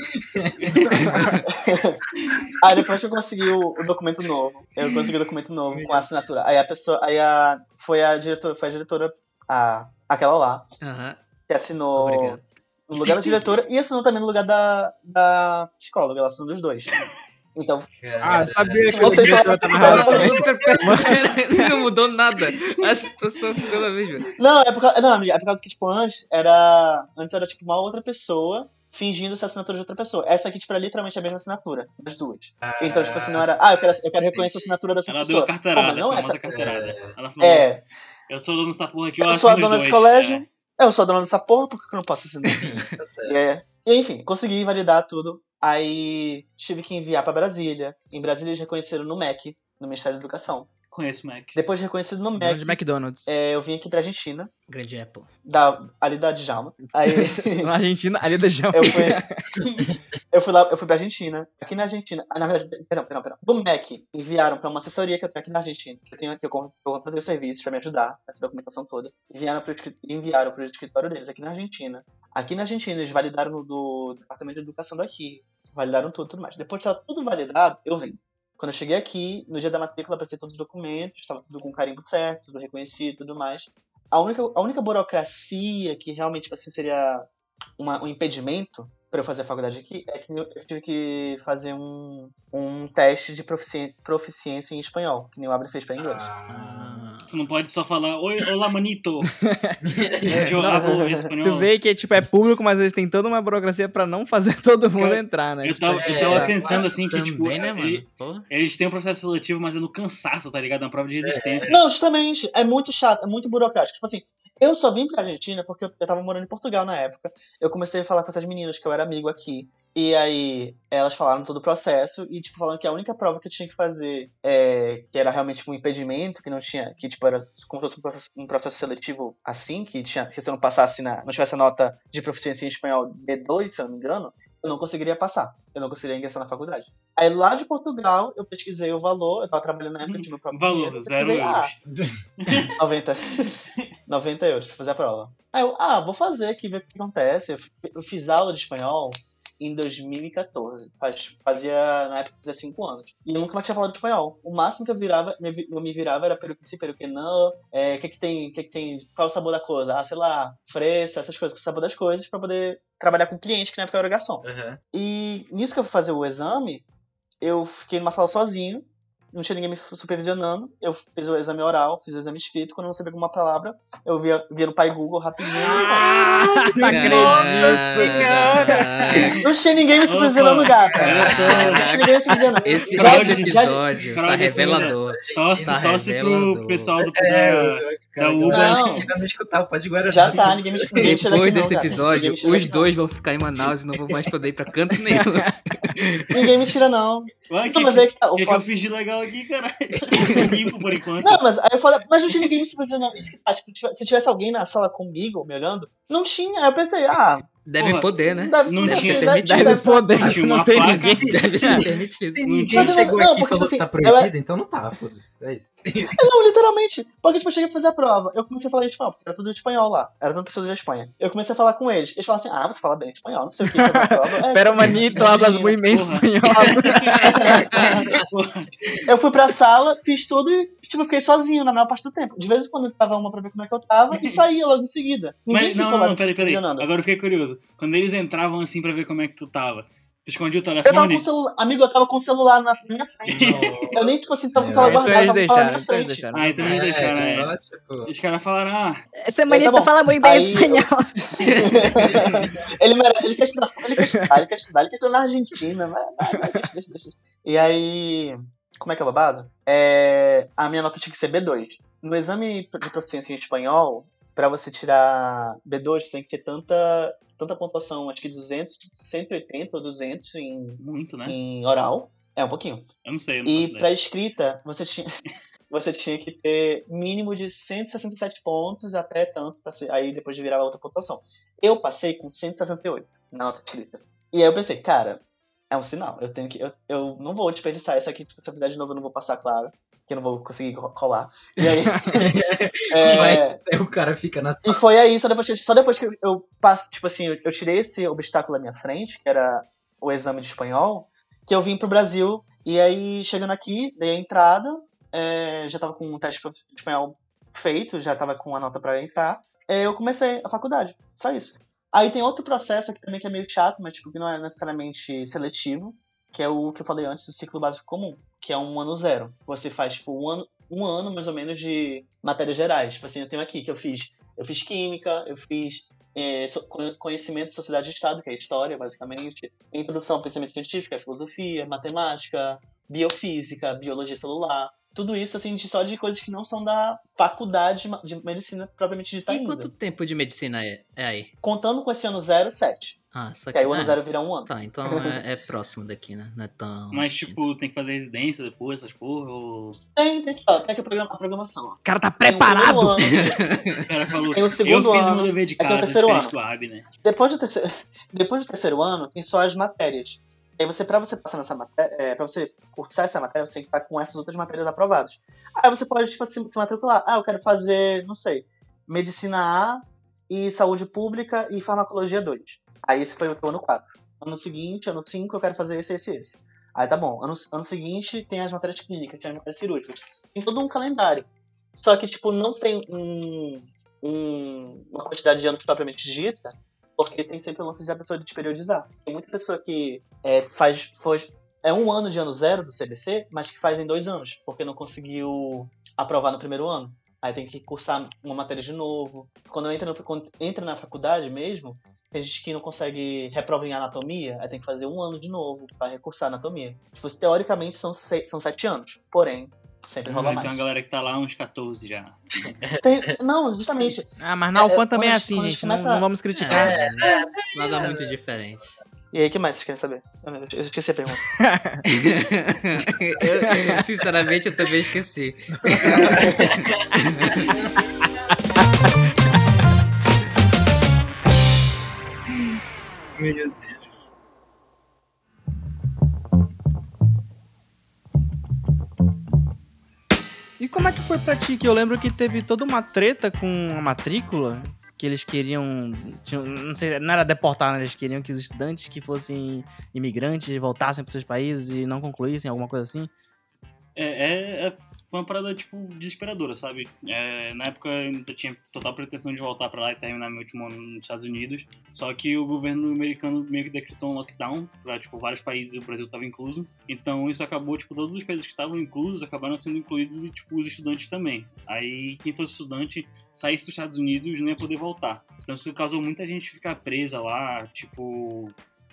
Aí depois que eu consegui o, o documento novo, eu consegui o documento novo com a assinatura. Aí a pessoa, aí a, foi a diretora, foi a diretora, a, aquela lá, Aham, que assinou obrigado. no lugar da diretora e assinou também no lugar da, da psicóloga, ela assinou dos dois. Então, Ah, sabia que Vocês o só- diretor tava só- errado. (laughs) Não mudou nada. A situação ficou a mesma. não, é por causa, não, amiga, é por causa que tipo antes era, antes era tipo uma outra pessoa fingindo ser assinatura de outra pessoa. Essa aqui tipo era literalmente a mesma assinatura das duas. Então, tipo assim, não era, ah, eu quero, eu quero reconhecer a assinatura dessa Ela deu pessoa. a carteirada, Pô, mas a não famosa essa. carteirada. Ela falou, É, eu sou dono dessa porra aqui, Eu eu, sou a dona desse colégio. É. eu sou a dona dessa porra, por que eu não posso assinar? Tá certo. É, e enfim, consegui validar tudo. Aí tive que enviar pra Brasília. Em Brasília eles reconheceram no MEC, no Ministério da Educação. Conheço o Mac. Depois de reconhecido no MEC, de McDonald's. é, eu vim aqui pra Argentina, Grande Apple. da, ali da Djalma. Aí (laughs) Na Argentina, ali da Jão. eu fui, eu fui lá, eu fui pra Argentina. Aqui na Argentina, na verdade, perdão, perdão, perdão. Do MEC, enviaram pra uma assessoria que eu tenho aqui na Argentina, que eu tenho que eu con- eu contratei o serviço pra me ajudar, essa documentação toda. Enviaram pro, enviaram pro escritório deles aqui na Argentina. Aqui na Argentina, eles validaram do Departamento de Educação daqui. Validaram tudo, tudo mais. Depois de estar tudo validado, eu vim. Quando eu cheguei aqui, no dia da matrícula, apresentei todos os documentos, estava tudo com carimbo certo, tudo reconhecido tudo mais. A única, a única burocracia que realmente tipo assim, seria uma- um impedimento para eu fazer a faculdade aqui é que eu tive que fazer um, um teste de profici- proficiência em espanhol, que nem o Abre fez para inglês. Ah, Tu não pode só falar, oi, olá, manito. (laughs) É. Tu vê que tipo, é público, mas eles têm toda uma burocracia pra não fazer (laughs) todo mundo Cara, entrar, né? Eu Tipo, tava, eu tava É, pensando assim que, também, tipo, né, mano? ele- Pô. eles têm um processo seletivo, mas é no cansaço, tá ligado? É uma prova de resistência. Não, justamente, é muito chato, é muito burocrático. Tipo assim, eu só vim pra Argentina porque eu, tava morando em Portugal na época. Eu comecei a falar com essas meninas que eu era amigo aqui. E aí, elas falaram todo o processo e, tipo, falando que a única prova que eu tinha que fazer, é, que era realmente tipo, um impedimento, que não tinha, que, tipo, era como se fosse um processo, um processo seletivo assim, que, tinha, se eu não passasse na, não tivesse a nota de proficiência em espanhol B2, se eu não me engano, eu não conseguiria passar. Eu não conseguiria ingressar na faculdade. Aí, lá de Portugal, eu pesquisei o valor, eu tava trabalhando na época, eu tinha meu próprio Valor, dinheiro, eu zero ah, euros. (laughs) (laughs) 90. 90 (laughs) euros pra fazer a prova. Aí eu, ah, vou fazer aqui, ver o que acontece. Eu fiz aula de espanhol em 2014. Faz, fazia, na época, fazia 5 anos. E eu nunca mais tinha falado espanhol. O máximo que eu virava, eu me virava era pelo que sim, pelo que não. É, o que que tem, que que tem, qual é o sabor da coisa? Ah, sei lá, fresca, essas coisas, o sabor das coisas, pra poder trabalhar com cliente, que na época era garçom. Aham. E nisso que eu fui fazer o exame, eu fiquei numa sala sozinho, não tinha ninguém me supervisionando. Eu fiz o exame oral, fiz o exame escrito. Quando eu não sabia alguma palavra, eu via, via no pai Google rapidinho. não acredito, cara. Não tinha ninguém me supervisionando, gata. Não tinha ninguém me supervisionando. Esse, Já- esse já- episódio tá revelador. Torce, Tá torce revelador. pro pessoal do, É, da, eu, eu Uber. Não. ainda não escutar o Pode Guaraná. Já tá, ninguém me tira Depois daqui não, desse gata. episódio, os dois vão ficar em Manaus e não vão mais poder ir pra canto nenhum. não. (laughs) Ninguém me tira, não. Ué, Não, que, mas aí que tá. que, O que eu foda- fiz de legal aqui, caralho? (laughs) Limpo por enquanto. Não, mas aí eu falei, mas não tinha ninguém me supervisionando. Isso que tá, tipo, se tivesse alguém na sala comigo, me olhando, não tinha. Aí eu pensei, ah, Deve Porra, poder, né? Deve, Não deve, tinha- ser- deve deve, deve ser- poder, não tem placa, ninguém. Deve ser É. permitido. Se ninguém Mas eu chegou não, aqui e porque, falou tipo que tá assim, ela- proibido, então não tá, foda-se. É isso. (laughs) Não, literalmente. Porque, tipo, eu cheguei a fazer a prova. Eu comecei a falar espanhol, porque era tudo espanhol lá. Era tudo pessoas da Espanha. Eu comecei a falar com eles. Eles falaram assim: ah, você fala bem espanhol, não sei o que fazer a prova. É, Pero manito, hablas muy bem espanhol. Eu fui pra sala, fiz tudo e, tipo, fiquei sozinho na maior parte do tempo. De vez em quando entrava uma pra ver como é que eu tava e saía logo em seguida. Ninguém Mas ficou não, lá não, peraí, peraí. Agora eu fiquei curioso. Quando eles entravam assim pra ver como é que tu tava, tu escondia o Eu tava telefone? com o celular. Amigo, eu tava com o celular na minha frente. Eu nem, tipo assim, tava com o celular Então guardado, tava com o celular na deixaram, minha então eles frente. deixaram. Ah, então eles deixaram, É, é. só, tipo, Os caras falaram, ah, Esse manito Tá fala muito bem Aí eu- espanhol. (laughs) ele, mere- ele quer estudar, ele quer estudar, ele quer estudar, ele quer estudar na Argentina. Vai, deixa, deixa, deixa. E aí, como é que é o babado? É, a minha nota tinha que ser B2. No exame de proficiência em espanhol, pra você tirar B2, você tem que ter tanta, tanta pontuação, acho que 200, 180 ou 200 em, muito, né? em oral. É, um pouquinho. Eu não sei, eu não E pra escrita, você tinha, (laughs) você tinha que ter mínimo de 167 pontos até tanto, pra ser, aí depois de virar outra pontuação. Eu passei com 168 na nota escrita. E aí eu pensei, cara, é um sinal. Eu tenho que. Eu, eu não vou desperdiçar isso aqui, tipo, se eu fizer de novo, eu não vou passar, claro. Que eu não vou conseguir co- colar. E aí. (laughs) é, vai que o cara fica na e foi aí, só depois que, só depois que eu, passo, tipo assim, eu, tirei esse obstáculo da minha frente, que era o exame de espanhol, que eu vim pro Brasil, e aí, chegando aqui, dei a entrada, é, já tava com um teste de espanhol feito, já tava com a nota pra entrar, é, eu comecei a faculdade, só isso. Aí tem outro processo aqui também que é meio chato, mas tipo, que não é necessariamente seletivo, que é o que eu falei antes do ciclo básico comum, que é um ano zero. Você faz, tipo, um ano, um ano mais ou menos de matérias gerais. Tipo assim, eu tenho aqui que eu fiz. Eu fiz química, eu fiz é, so- conhe- conhecimento de sociedade e Estado, que é história, basicamente. Introdução ao pensamento científico, é filosofia, matemática, biofísica, biologia celular. Tudo isso, assim, de- só de coisas que não são da faculdade de medicina propriamente dita E ainda. quanto tempo de medicina é, é aí? Contando com esse ano zero, sete. Ah, só Que que. aí o ano ah, zero vira um ano. Tá, então é, é próximo daqui, né? Não é tão. Mas, tipo, tem que fazer residência depois, essas porra, ou... Tem, tem, aqui, ó, tem aqui a programa- a programação. Ó. O cara tá o preparado. ano, (laughs) O cara falou, Tem o eu segundo fiz o ano, meu dever de tem o casa, terceiro ano. né? Depois do terceiro, (laughs) depois do terceiro ano, tem só as matérias. E aí você, pra você passar nessa matéria, é, pra você cursar essa matéria, você tem que estar com essas outras matérias aprovadas. Aí você pode, tipo, se, se matricular. Ah, eu quero fazer, não sei, medicina A e saúde pública e farmacologia 2. Aí esse foi o teu ano 4. Ano seguinte, ano 5, eu quero fazer esse, esse, esse. Aí tá bom. Ano, ano seguinte tem as matérias clínicas, tem as matérias cirúrgicas. Tem todo um calendário. Só que, tipo, não tem um, um- uma quantidade de anos propriamente dita, porque tem sempre o lance de a pessoa de periodizar. Tem muita pessoa que é, faz, faz. É um ano de ano zero do CBC, mas que faz em dois anos, porque não conseguiu aprovar no primeiro ano. Aí tem que cursar uma matéria de novo. Quando entra, no, quando entra na faculdade mesmo, tem gente que não consegue reprova em anatomia, aí tem que fazer um ano de novo para recursar anatomia. Tipo, teoricamente são, seis, são sete anos. Porém, sempre rola Tem uma mais. galera que tá lá uns 14 já. (laughs) Tem- não, justamente. Ah, mas na É, UFAM quando também é a assim, gente gente. começa- Não, não vamos criticar. É, nada muito diferente. E aí, o que mais vocês querem saber? Eu esqueci a pergunta. (laughs) eu, sinceramente, eu também esqueci. Meu Deus. E como é que foi pra ti? Que eu lembro que teve toda uma treta com a matrícula. Que eles queriam. tinham- não sei, não era deportar, né? Eles queriam que os estudantes que fossem imigrantes voltassem pros seus países e não concluíssem, alguma coisa assim. É, é, é- foi uma parada, tipo, desesperadora, sabe? É, na época eu tinha total pretensão de voltar pra lá e terminar meu último ano nos Estados Unidos. Só que o governo americano meio que decretou um lockdown pra, tipo, vários países e o Brasil tava incluso. Então isso acabou, tipo, todos os países que estavam inclusos acabaram sendo incluídos e, tipo, os estudantes também. Aí quem fosse estudante saísse dos Estados Unidos não ia poder voltar. Então isso causou muita gente ficar presa lá, tipo,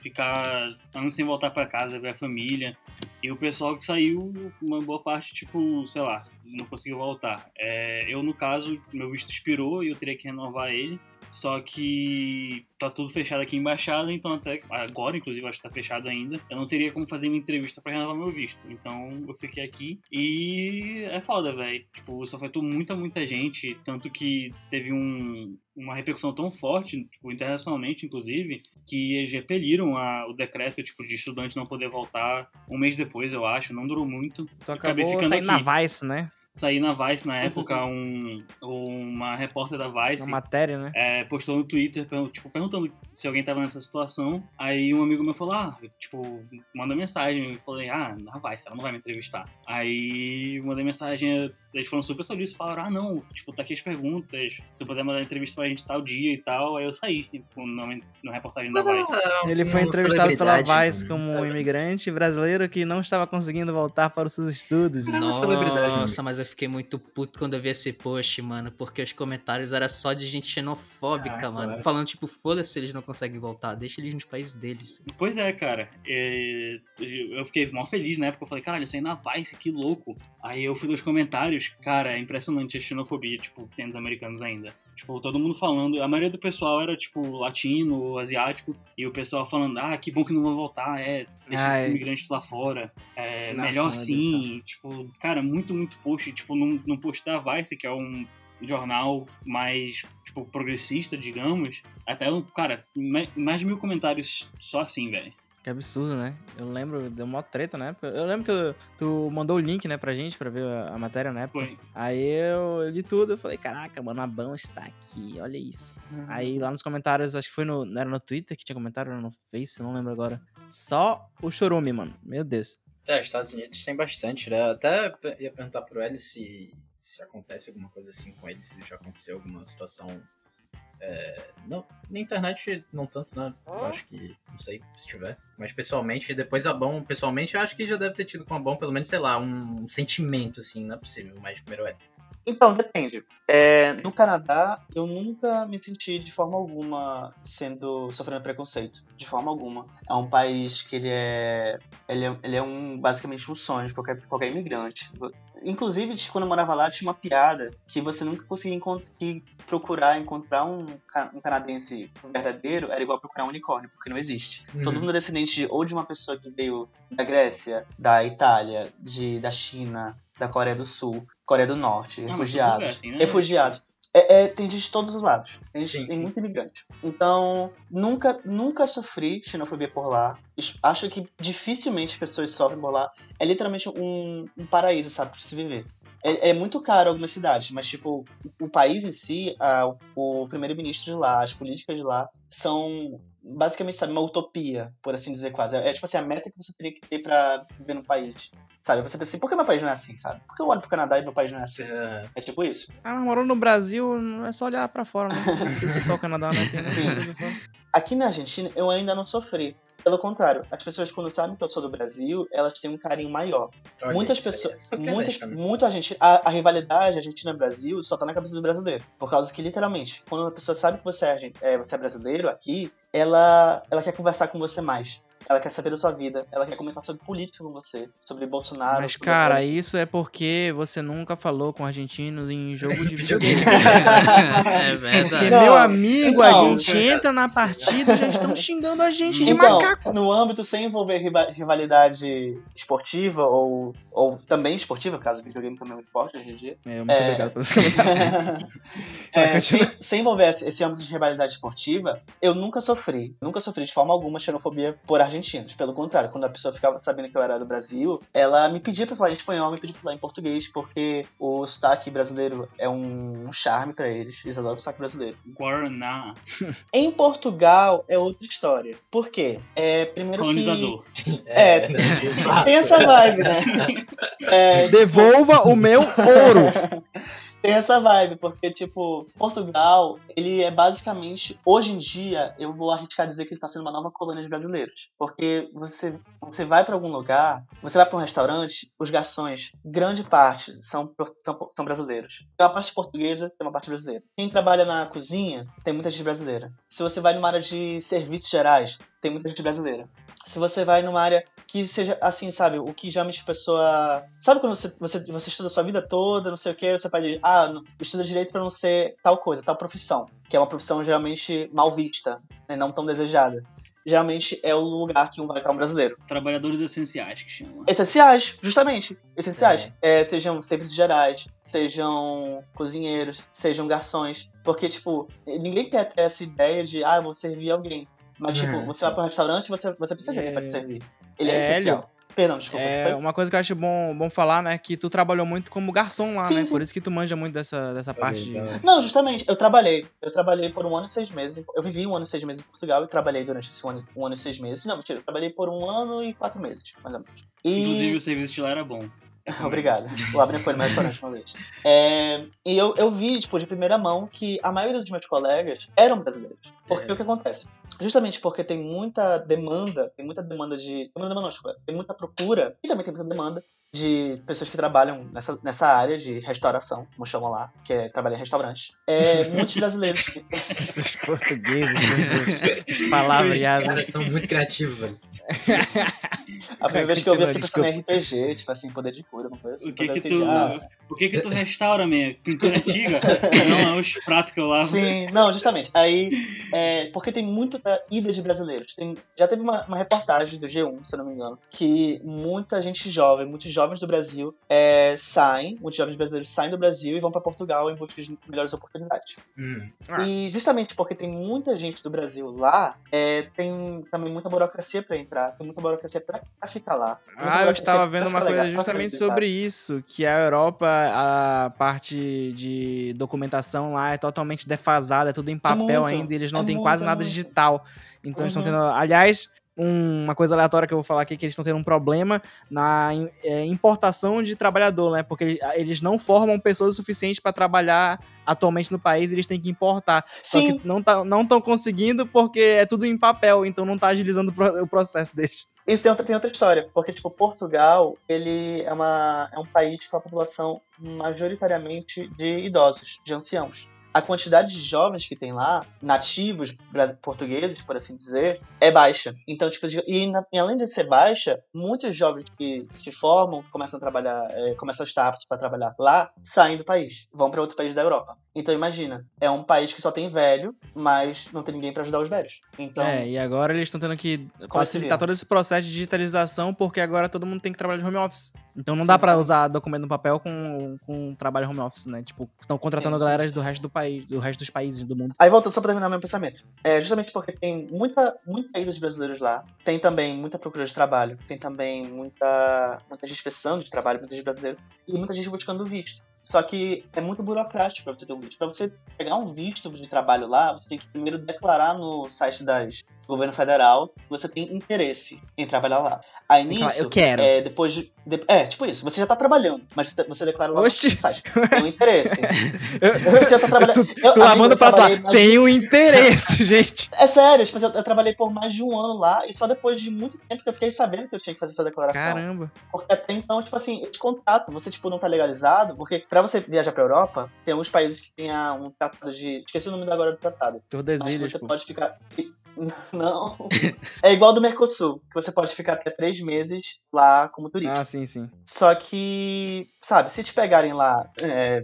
ficar anos sem voltar pra casa, ver a família. E o pessoal que saiu, uma boa parte, tipo, sei lá, não conseguiu voltar. É, eu, no caso, meu visto expirou e eu teria que renovar ele. Só que tá tudo fechado aqui em embaixada, então até agora, inclusive, acho que tá fechado ainda. Eu não teria como fazer uma entrevista pra renovar meu visto. Então eu fiquei aqui e é foda, velho. Tipo, isso afetou muita, muita gente. Tanto que teve um, uma repercussão tão forte, tipo, internacionalmente, inclusive, que eles repeliram a, o decreto, tipo, de estudante não poder voltar um mês depois, eu acho. Não durou muito. Tu Acabei acabou ficando saindo aqui. na Vice, né? Saí na Vice na (laughs) época, um, uma repórter da Vice Na matéria, né? é, postou no Twitter, tipo, perguntando se alguém tava nessa situação. Aí um amigo meu falou, ah, tipo, manda mensagem. Eu falei, ah, não vai, ela não vai me entrevistar. Aí mandei mensagem, eles foram super solícitos, falaram, ah, não, tipo, tá aqui as perguntas, se tu puder mandar entrevista pra gente tal dia e tal. Aí eu saí, tipo, no, no reportagem da Vice. Ele foi entrevistado pela Vice como um imigrante brasileiro que não estava conseguindo voltar para os seus estudos. meu Nossa, mas eu fiquei muito puto quando eu vi esse post, mano, porque os comentários eram só de gente xenofóbica, Ah, mano. claro. Falando, tipo, foda-se, eles não conseguem voltar, deixa eles nos países deles. Pois é, cara. É, eu fiquei mó feliz na época. Eu falei, caralho, isso aí na Vice, que louco. Aí eu fui nos comentários. Cara, é impressionante a xenofobia, tipo, que tem dos americanos ainda. Tipo, todo mundo falando. A maioria do pessoal era, tipo, latino, asiático. E o pessoal falando, ah, que bom que não vão voltar. É, deixa Ai. esses imigrantes lá fora. É, Nossa, melhor assim. Tipo, cara, muito, muito post. Tipo, num, num post da Vice, que é um jornal mais, tipo, progressista, digamos. Até, cara, mais de mil comentários só assim, velho. Que absurdo, né? Eu lembro, deu uma treta na época. Eu lembro que eu- tu mandou o link, né, pra gente, pra ver a, a matéria na época. Foi. Aí eu li tudo, eu falei, caraca, mano, a Ban está aqui, olha isso. Aí lá nos comentários, acho que foi no. Não era no Twitter que tinha comentário, era no Face, não lembro agora. Só o chorume, mano. Meu Deus. É, os Estados Unidos tem bastante, né? Até ia perguntar pro Eli se, se acontece alguma coisa assim com ele, se já aconteceu alguma situação. É, não, na internet não tanto, né? Eu acho que, não sei se tiver. Mas pessoalmente, depois a Bom, pessoalmente, eu acho que já deve ter tido com a Bom, pelo menos, sei lá, um sentimento, assim, não é possível. Mas primeiro Eli. Então, depende. É, no Canadá, eu nunca me senti de forma alguma sendo sofrendo preconceito. De forma alguma. É um país que ele é. Ele é, ele é um, basicamente um sonho de qualquer, qualquer imigrante. Inclusive, quando eu morava lá, tinha uma piada que você nunca conseguia que procurar encontrar um, ca- um canadense verdadeiro era igual procurar um unicórnio, porque não existe. Uhum. Todo mundo é descendente de, ou de uma pessoa que veio da Grécia, da Itália, de, da China, da Coreia do Sul, Coreia do Norte, mas todo refugiados. assim, né? Refugiados. É, é, tem gente de todos os lados. Tem, gente- Sim, tem sim. muito imigrante. Então, nunca, nunca sofri xenofobia por lá. Acho que dificilmente as pessoas sofrem por lá. É literalmente um, um paraíso, sabe, pra se viver. É, é muito caro algumas cidades, mas, tipo, o, o país em si, a- o primeiro-ministro de lá, as políticas de lá, são basicamente, sabe, uma utopia, por assim dizer, quase. É, é, tipo assim, a meta que você teria que ter pra viver no país. Sabe? Você pensa assim, por que meu país não é assim, sabe? Por que eu olho pro Canadá e meu país não é assim? É, É tipo isso. Ah, mas morando no Brasil, não é só olhar pra fora, né? Não precisa ser só o Canadá, né? (laughs) Sim. Aqui na Argentina, eu ainda não sofri. Pelo contrário, as pessoas, quando sabem que eu sou do Brasil, elas têm um carinho maior. muitas é pessoas. surpreendente muitas, muito argentino, a, a rivalidade Argentina-Brasil só tá na cabeça do brasileiro. Por causa que, literalmente, quando a pessoa sabe que você é, é, você é brasileiro aqui, ela, ela quer conversar com você mais. Ela quer saber da sua vida. Ela quer comentar sobre política com você. Sobre Bolsonaro. Mas, sobre cara, isso é porque você nunca falou com argentinos em jogo (laughs) de videogame. (laughs) é verdade. Porque, Não, meu amigo, a então. gente entra na partida e já estão xingando a gente de Então, macaco. no âmbito sem envolver riva- rivalidade esportiva ou, ou também esportiva, caso o videogame também é um esporte hoje em dia, É, muito É. obrigado pelos comentários. (laughs) É, sem, sem envolver esse, esse âmbito de rivalidade esportiva, eu nunca sofri, nunca sofri de forma alguma xenofobia por argentinos. Pelo contrário, quando a pessoa ficava sabendo que eu era do Brasil, ela me pedia pra falar em espanhol, me pedia pra falar em português, porque o sotaque brasileiro é um, um charme pra eles. Eles adoram o sotaque brasileiro. Guaraná. (laughs) Em Portugal é outra história. Por quê? É, primeiro Colonizador. que... É, tem essa vibe, né? É, Devolva o meu ouro. (laughs) Tem essa vibe, porque, tipo, Portugal, ele é basicamente, hoje em dia, eu vou arriscar dizer que ele tá sendo uma nova colônia de brasileiros. Porque você, você vai pra algum lugar, você vai pra um restaurante, os garçons, grande parte são, são, são brasileiros. Tem uma parte portuguesa, tem uma parte brasileira. Quem trabalha na cozinha, tem muita gente brasileira. Se você vai numa área de serviços gerais, tem muita gente brasileira. Se você vai numa área que seja assim, sabe? O que geralmente a pessoa. Sabe quando você, você, você estuda a sua vida toda, não sei o quê, você pode. Ah, não- estuda direito pra não ser tal coisa, tal profissão. Que é uma profissão geralmente mal vista, né, não tão desejada. Geralmente é o lugar que um vai estar um brasileiro. Trabalhadores essenciais que chamam. Essenciais, justamente. Essenciais. É, sejam serviços gerais, sejam cozinheiros, sejam garçons. Porque, tipo, ninguém quer ter essa ideia de, ah, eu vou servir alguém. Mas, tipo, É, você vai para um restaurante você, você precisa de alguém pra te servir. Ele é, É, essencial. Perdão, desculpa. É, foi? uma coisa que eu acho bom, bom falar, né? Que tu trabalhou muito como garçom lá, Sim, né? sim. Por isso que tu manja muito dessa, dessa parte. de- Não, justamente, eu trabalhei. Eu trabalhei por um ano e seis meses. Eu vivi um ano e seis meses em Portugal e trabalhei durante esse ano, um ano e seis meses. Não, mentira, eu trabalhei por um ano e quatro meses, mais ou menos. E... Inclusive, o serviço de lá era bom. (laughs) Obrigado. O Abner foi no meu restaurante uma vez. É, e eu, eu vi, tipo, de primeira mão que a maioria dos meus colegas eram brasileiros. Porque É. o que acontece? Justamente porque tem muita demanda, tem muita demanda de. Demanda não, desculpa, tem muita procura e também tem muita demanda de pessoas que trabalham nessa, nessa área de restauração, como chamam lá, que é trabalhar em restaurantes. É, muitos brasileiros. que- (laughs) Esses portugueses, com suas Os palavreadas. caras são muito criativos, velho. (laughs) A primeira vez que eu vi, eu fiquei pensando em RPG, tipo assim, poder de cura, uma coisa assim. O que que tu, ah, o que que tu restaura, man? Pintura antiga? (laughs) Não, é os pratos que eu lavo. Sim, não, justamente. Aí, é, porque tem muita ida de brasileiros. Tem, já teve uma, uma reportagem do G1, se eu não me engano, que muita gente jovem, muitos jovens do Brasil é, saem, muitos jovens brasileiros saem do Brasil e vão para Portugal em busca de melhores oportunidades. Hum. Ah. E justamente porque tem muita gente do Brasil lá, é, tem também muita burocracia para entrar, tem muita burocracia para ficar lá. Ah, eu estava vendo uma coisa legal, justamente sobre isso, que a Europa, a parte de documentação lá é totalmente defasada, é tudo em papel muito, ainda, eles não é têm muito, quase é nada muito. digital. Então eles estão Uhum. tendo. Aliás, um- uma coisa aleatória que eu vou falar aqui é que eles estão tendo um problema na é, importação de trabalhador, né? Porque eles, não formam pessoas suficientes para trabalhar atualmente no país, eles têm que importar. Só Sim, que não estão não tão conseguindo porque é tudo em papel, então não tá agilizando o processo deles. Isso tem outra, tem outra história, porque, tipo, Portugal, ele é, uma, é um país com a população majoritariamente de idosos, de anciãos. A quantidade de jovens que tem lá, nativos portugueses, por assim dizer, é baixa. Então, tipo, e, na- e além de ser baixa, muitos jovens que se formam, começam a trabalhar, é, começam a estar aptos para trabalhar lá, saem do país, vão para outro país da Europa. Então, imagina, é um país que só tem velho, mas não tem ninguém para ajudar os velhos. Então, É, e agora eles estão tendo que facilitar todo esse processo de digitalização, porque agora todo mundo tem que trabalhar de home office. Então não Sim, dá exatamente. usar documento no papel com, com trabalho home office, né? Tipo, estão contratando sim, galera sim. do resto do país, do resto dos países do mundo. Aí voltando só pra terminar meu pensamento. É justamente porque tem muita, muita ida de brasileiros lá. Tem também muita procura de trabalho. Tem também muita, muita gente precisando de trabalho, muita gente brasileira. E muita gente buscando visto. Só que é muito burocrático pra você ter um visto. Pra você pegar um visto de trabalho lá, você tem que primeiro declarar no site das, do governo federal que você tem interesse em trabalher lá. Aí falar, nisso, "Eu quero." É, depois de, de- É, tipo isso. Você já tá trabalhando, mas você, declara lá Oxi. no site. Tem um interesse. (laughs) você já tá trabalhando. Eu, lavando eu pra de- Tem um interesse, (laughs) gente. é sério, tipo, eu, eu trabalhei por mais de um ano lá e só depois de muito tempo que eu fiquei sabendo que eu tinha que fazer essa declaração. Caramba. Porque até então, tipo assim, eles contratam, você, tipo, não tá legalizado, porque pra você viajar pra Europa, tem alguns países que tem um tratado de. Esqueci o nome agora do tratado. Mas que Tordesilhas, você pô. pode ficar. (laughs) Não. É igual do Mercosul, que você pode ficar até três meses lá como turista. Ah, sim, sim. Só que, sabe, se te pegarem lá é,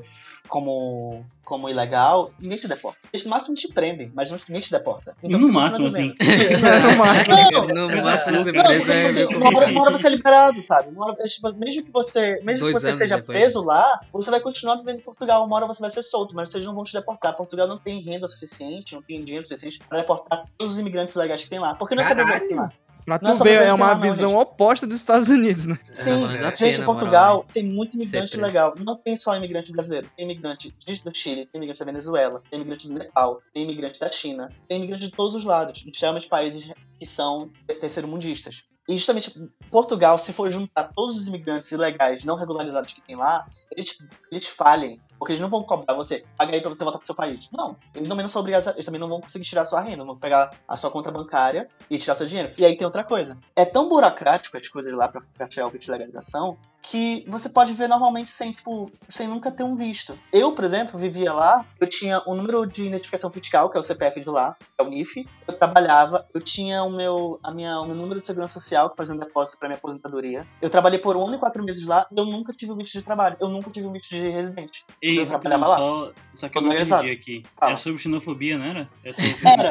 como, como ilegal, ninguém te deporta. Eles no máximo te prendem, mas não- ninguém te deporta. Então, No você máximo, assim. (laughs) No máximo. Não, No máximo, você não, porque, é assim, meio uma hora, uma hora você é liberado, sabe? Uma hora, é, tipo, mesmo que você, mesmo Dois que você seja depois. preso lá, você vai continuar vivendo em Portugal. Uma hora você vai ser solto, mas vocês não vão te deportar. Portugal não tem renda suficiente, não tem dinheiro suficiente para deportar todos os imigrantes legais que tem lá. Porque não é só que tem lá. Pra é tu só ver, é uma não, visão gente. oposta dos Estados Unidos, né? Sim, mas dá gente, pena, em Portugal moralmente, tem muito imigrante legal. Não tem só imigrante brasileiro. Tem imigrante de- do Chile, tem imigrante da Venezuela, tem imigrante do Nepal, tem imigrante da China, tem imigrante de todos os lados, geralmente países que são terceiro-mundistas. E justamente Portugal, se for juntar todos os imigrantes ilegais não regularizados que tem lá, eles, eles falhem. Porque eles não vão cobrar você, paga aí pra você voltar pro seu país. Não. Eles também não são obrigados, a- eles também não vão conseguir tirar a sua renda, vão pegar a sua conta bancária e tirar seu dinheiro. E aí tem outra coisa. É tão burocrático as coisas lá pra, pra tirar o visto de legalização que você pode ver normalmente sem, tipo, sem nunca ter um visto. Eu, por exemplo, vivia lá, eu tinha o número de identificação fiscal, que é o CPF de lá, que é o NIF. Eu trabalhava, eu tinha o meu, a minha, o meu número de segurança social, que fazia um depósito para minha aposentadoria. Eu trabalhei por um ano e quatro meses lá, e eu nunca tive um visto de trabalho, eu nunca tive um visto de residente. Ei, Eu trabalhava lá. Só, só que eu legalizado. perdi aqui. Fala. Era sobre xenofobia, não era? Eu tô Era.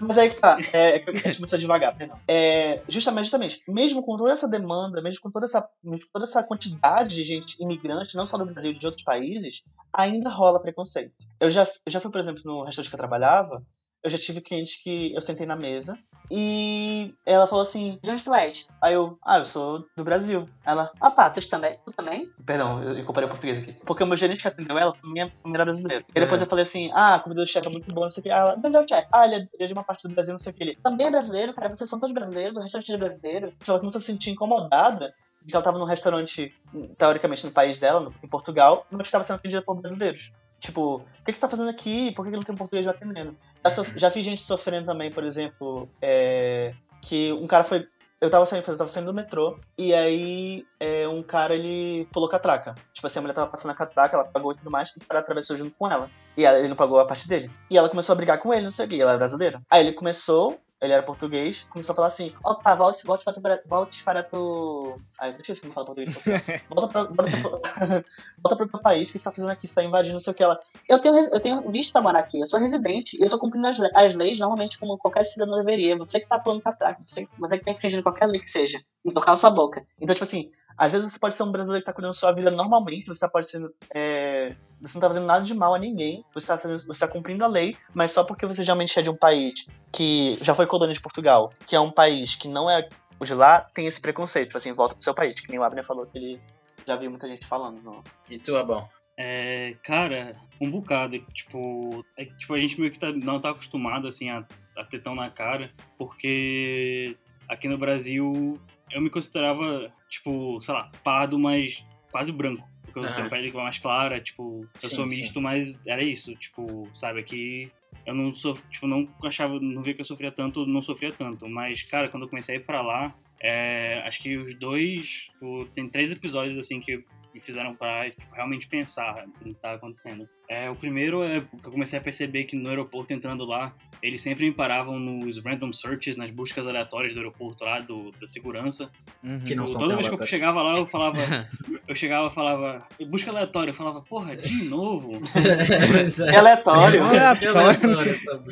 Mas aí que tá, é, é que a gente começou devagar, perdão. É, justamente, justamente, mesmo com toda essa demanda, mesmo com toda essa, mesmo com toda essa quantidade de gente imigrante, não só do Brasil, de outros países, ainda rola preconceito. Eu já, eu já fui, por exemplo, no restaurante que eu trabalhava, eu já tive clientes que eu sentei na mesa e ela falou assim, De onde tu és? aí eu, ah, eu sou do Brasil. Ela, Opa, tu também? Tu também? Perdão, eu, eu comparei o português aqui. Porque o meu gerente que atendeu ela também é- também era brasileiro. E depois eu falei assim: ah, a comida do chefe é muito boa, não sei o que. Ah, Ela, de onde é o chefe? Ah, ele é, ele é de uma parte do Brasil, não sei o que. Ele também é brasileiro, cara, vocês são todos brasileiros, o restaurante é brasileiro. Ela começou a se sentir incomodada que ela tava num restaurante, teoricamente, no país dela, em Portugal, mas que estava sendo atendida por brasileiros. Tipo, o que, que você tá fazendo aqui? Por que, que não tem um português atendendo? Já, sof- já vi gente sofrendo também, por exemplo, é, que um cara foi eu tava saindo, eu tava saindo do metrô, e aí é, um cara, ele pulou catraca. Tipo assim, a mulher tava passando a catraca, ela pagou e tudo mais, e o cara atravessou junto com ela. E ela- ele não pagou a parte dele. E ela começou a brigar com ele, não sei o que, ela era brasileira. Aí ele começou, ele era português, começou a falar assim, opa, volte, volte para volte para tu... Ah, eu esqueci como fala português. (laughs) volta, pra, volta, pra, (laughs) volta pro teu país, o que você tá fazendo aqui? Você tá invadindo, não sei o que. Ela, Eu tenho, eu tenho visto pra morar aqui. Eu sou residente e eu tô cumprindo as, as leis normalmente como qualquer cidadão deveria. Você que tá pulando pra trás, você, você que tá infringindo qualquer lei que seja. Então cala sua boca. Então, tipo assim, às vezes você pode ser um brasileiro que tá cuidando da sua vida normalmente, você tá pode ser. é, você não tá fazendo nada de mal a ninguém, você tá, fazendo, você tá cumprindo a lei, mas só porque você geralmente é de um país que já foi colônia de Portugal, que é um país que não é o de lá, tem esse preconceito, tipo assim, volta pro seu país, que nem o Abner falou que ele já viu muita gente falando. No... E tu, Abão? É, cara, um bocado. Tipo, é, que, tipo a gente meio que tá- não tá acostumado, assim, a, a ter tão na cara, porque aqui no Brasil eu me considerava, tipo, sei lá, pardo, mas quase branco. Porque eu Aham. tenho pele mais clara, tipo, eu Sim, sou sim. misto, mas era isso, tipo, sabe, aqui eu não sou, tipo, não achava, não via que eu sofria tanto, não sofria tanto. Mas, cara, quando eu comecei a ir pra lá, é, acho que os dois, tipo, tem três episódios, assim, que me fizeram parar, tipo, realmente pensar no que tá acontecendo. É, o primeiro é que eu comecei a perceber que no aeroporto entrando lá, eles sempre me paravam nos random searches, nas buscas aleatórias do aeroporto lá, do, da segurança. Uhum. Que não Tipo, são toda vez que eu chegava lá, eu falava. (laughs) eu chegava e falava. Busca aleatória. Eu falava, porra, de novo? (laughs) É aleatório.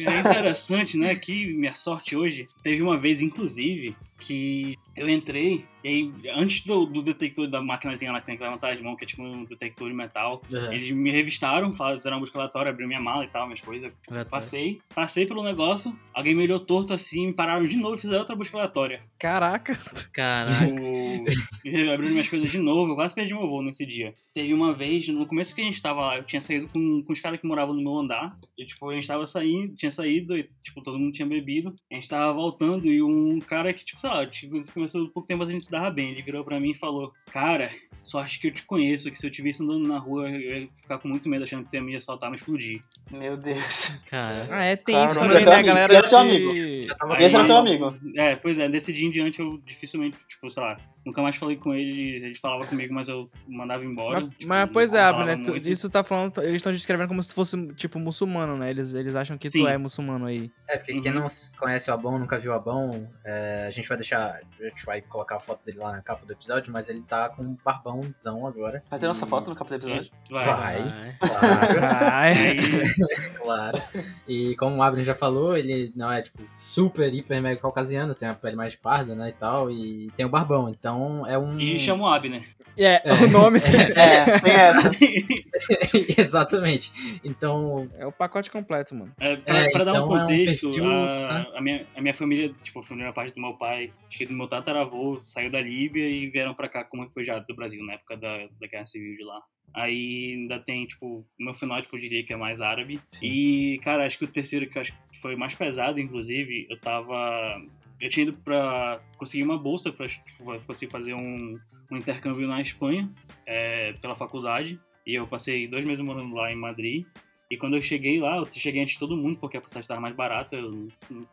É interessante, né? Que minha sorte hoje. Teve uma vez, inclusive, que eu entrei, e aí, antes do, do detector da maquinazinha lá que tem que levantar as mãos, que é tipo um detector de metal, Uhum. eles me revistaram, fizeram uma busca aleatória, abriu minha mala e tal, minhas coisas. Passei, passei pelo negócio, alguém me olhou torto assim, me pararam de novo e fizeram outra busca aleatória. Caraca. Caraca. Tipo, abrindo minhas coisas de novo, eu quase perdi meu voo nesse dia. Teve uma vez, no começo que a gente tava lá, eu tinha saído com, com os caras que moravam no meu andar. E, tipo, a gente tava saindo, tinha saído, e, tipo, todo mundo tinha bebido. A gente tava voltando e um cara que, tipo, sei lá, tipo, começou há pouco tempo, a gente se dava bem. Ele virou pra mim e falou: Cara, só acho que eu te conheço, que se eu te visse andando na rua, eu ia ficar com muito medo achando que tu ia me assaltar, me explodir. Meu Deus. Cara. Ah, é, tem Cara, isso não, também, ele é né, teu galera? amigo, ele é teu amigo. Esse era teu amigo. É, pois é, desse dia em diante eu dificilmente, tipo, sei lá, nunca mais falei com ele, ele falava comigo, mas eu mandava embora. Mas, tipo, mas, pois é, Abner, né? tu- muito. isso tá falando. Eles estão descrevendo como se tu fosse, tipo, muçulmano, né? Eles, eles acham que tu Sim. é muçulmano aí. É, porque quem Uhum. não conhece o Abão, nunca viu o Abão, é, a gente vai deixar. A gente vai colocar a foto dele lá na capa do episódio, mas ele tá com um barbãozão agora. Vai ter nossa E- foto no capítulo do episódio? Vai. Vai. Vai. Claro, Ai. Aí, (laughs) (laughs) claro. E como o Abner já falou, ele não é, tipo, super, hiper, mega caucasiano, tem a pele mais parda, né, e tal, e tem o barbão. Então é um. e chama o Abner. É, o nome É, tem essa. (laughs) (laughs) Exatamente. Então, é o pacote completo, mano. É, pra, É, pra dar um então é um contexto, perfil, a, né? a minha, a minha família, tipo, a primeira parte do meu pai, acho que do meu tataravô, saiu da Líbia e vieram pra cá como refugiado do Brasil, na época da, da Guerra Civil de lá. Aí ainda tem, tipo, o meu fenótipo eu diria que é mais árabe. Sim. E, cara, acho que o terceiro que eu acho que foi mais pesado, inclusive, eu tava. Eu tinha ido pra conseguir uma bolsa pra tipo, conseguir fazer um, um intercâmbio na Espanha, é, pela faculdade. E eu passei dois meses morando lá em Madrid. E quando eu cheguei lá, eu cheguei antes de todo mundo, porque a passagem estava mais barata, eu não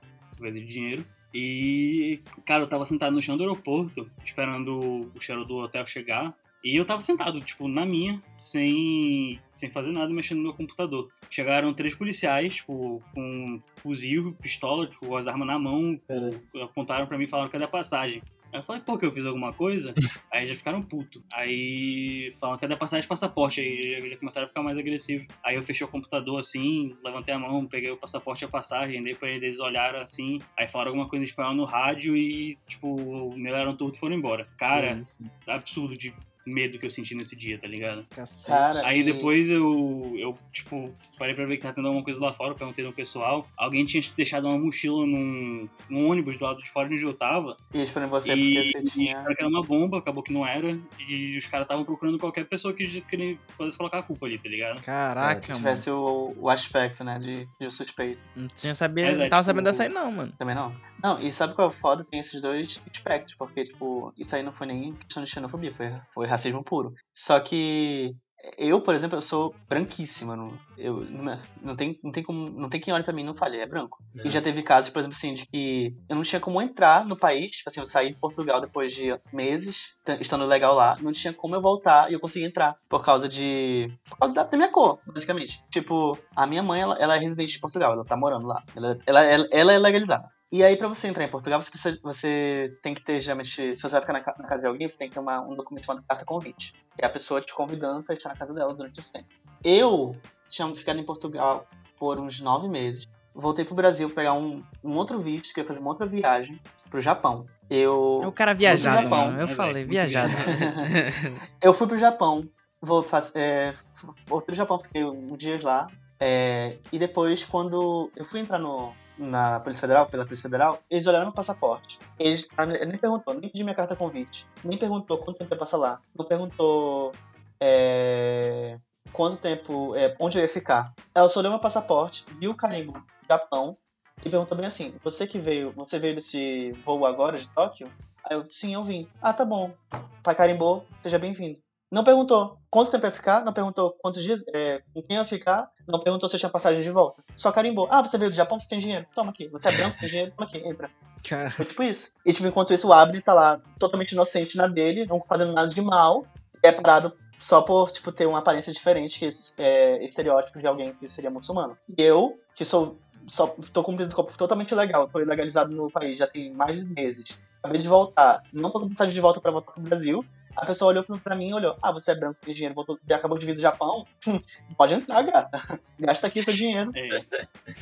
de dinheiro. E, cara, eu tava sentado no chão do aeroporto, esperando o cheiro do hotel chegar. E eu tava sentado, tipo, na minha, sem, sem fazer nada, mexendo no meu computador. Chegaram três policiais, tipo, com fuzil, pistola, tipo, as armas na mão, apontaram pra mim e falaram, cadê a passagem? Aí eu falei, pô, que eu fiz alguma coisa? (laughs) aí já ficaram puto. Aí falaram, cadê a passagem de passaporte? Aí já começaram a ficar mais agressivos. Aí eu fechei o computador assim, levantei a mão, peguei o passaporte e a passagem, depois eles olharam assim, aí falaram alguma coisa em espanhol no rádio e, tipo, me olharam tudo e foram embora. Cara, absurdo de medo que eu senti nesse dia, tá ligado? Cara, Aí e- depois eu, eu, tipo, parei pra ver que tá tendo alguma coisa lá fora, perguntei no pessoal. Alguém tinha deixado uma mochila num, num ônibus do lado de fora de onde eu tava. E eles foram em você e, porque você e tinha. que era uma bomba, acabou que não era. E os caras estavam procurando qualquer pessoa que que pudesse colocar a culpa ali, tá ligado? Caraca, Que mano. tivesse o, o aspecto, né, de, de suspeito. Não tinha sabia, Mas é, não tava tipo, sabendo dessa aí não, mano. Também não. Não, e sabe qual é o foda? Tem esses dois aspectos, porque, tipo, isso aí não foi nem questão de xenofobia, foi, foi racismo puro. Só que eu, por exemplo, eu sou branquíssima. Não, eu, não, não, tem, não, tem como, não tem quem olhe pra mim e não fale, é branco. É. E já teve casos, por exemplo, assim, de que eu não tinha como entrar no país. Tipo assim, eu saí de Portugal depois de meses, estando legal lá. Não tinha como eu voltar e eu consegui entrar. Por causa de. Por causa da, da minha cor, basicamente. Tipo, a minha mãe, ela, ela é residente de Portugal, ela tá morando lá. Ela, ela, ela, ela é legalizada. E aí, pra você entrar em Portugal, você, precisa, você tem que ter, geralmente, se você vai ficar na, na casa de alguém, você tem que ter uma, um documento chamado carta convite. Que é a pessoa te convidando pra estar na casa dela durante esse tempo. Eu tinha ficado em Portugal por uns nove meses. Voltei pro Brasil pegar um, um outro visto, que eu ia fazer uma outra viagem pro Japão. Eu. É o cara viajado, Japão. mano. Eu né, falei, velho? Viajado. (laughs) Eu fui pro Japão, vou, é, pro Japão, fiquei uns dias lá. é, e depois, quando eu fui entrar no, na Polícia Federal, pela Polícia Federal, eles olharam meu passaporte. Eles nem perguntou, nem pediu minha carta convite, nem perguntou quanto tempo eu ia passar lá, não perguntou é, quanto tempo, é, onde eu ia ficar. Ela só olhou meu passaporte, viu o carimbo Japão e perguntou bem assim: Você que veio, você veio desse voo agora de Tóquio? Aí eu, sim, eu vim. Ah, tá bom. Pai carimbou, seja bem-vindo. Não perguntou quanto tempo ia ficar, não perguntou quantos dias, é, com quem ia ficar, não perguntou se eu tinha passagem de volta. Só carimbou. Ah, você veio do Japão, você tem dinheiro? Toma aqui. Você é branco, tem dinheiro? Toma aqui, entra. Cara, Foi tipo isso. E tipo, enquanto isso, o Abdi tá lá totalmente inocente na dele, não fazendo nada de mal, e é parado só por, tipo, ter uma aparência diferente, que é estereótipo de alguém que seria muçulmano. E eu, que sou só tô cumprindo totalmente legal, tô legalizado no país já tem mais de meses. Acabei de voltar, não tô com passagem de volta pra voltar pro Brasil. A pessoa olhou pra- mim e olhou: Ah, você é branco, tem dinheiro, voltou, acabou de vir do Japão. (laughs) Pode entrar, gata. (laughs) Gasta aqui seu dinheiro. É,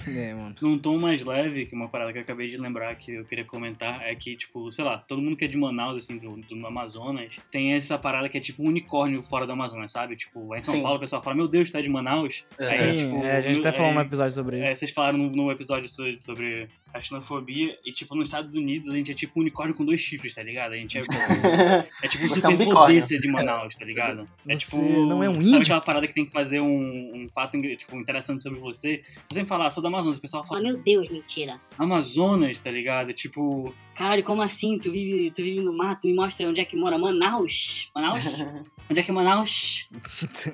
é, mano. num tom mais leve, que uma parada que eu acabei de lembrar que eu queria comentar é que, tipo, sei lá, todo mundo que é de Manaus, assim, do, do Amazonas, tem essa parada que é tipo um unicórnio fora do Amazonas, sabe? Tipo, lá em São Sim. Paulo o pessoal fala, meu Deus, tu é de Manaus? Sim, Aí, tipo, é, a gente meu- até falou é, um episódio sobre É, isso. vocês falaram no, no episódio so- sobre a xenofobia, e tipo, nos Estados Unidos a gente é tipo um unicórnio com dois chifres, tá ligado? A gente é, (laughs) é tipo um Você é um super ser de Manaus, tá ligado? É Você tipo. não é um Sabe índio? aquela parada que tem que fazer um, um fato tipo, interessante sobre você? Eu sempre falar, sou da Amazonas, o pessoal Ah, fala, meu Deus, mentira. Amazonas, tá ligado? Tipo, Caralho, como assim? Tu vive, tu vive no mato? Me mostra onde é que mora Manaus. Manaus? (laughs) onde é que é Manaus?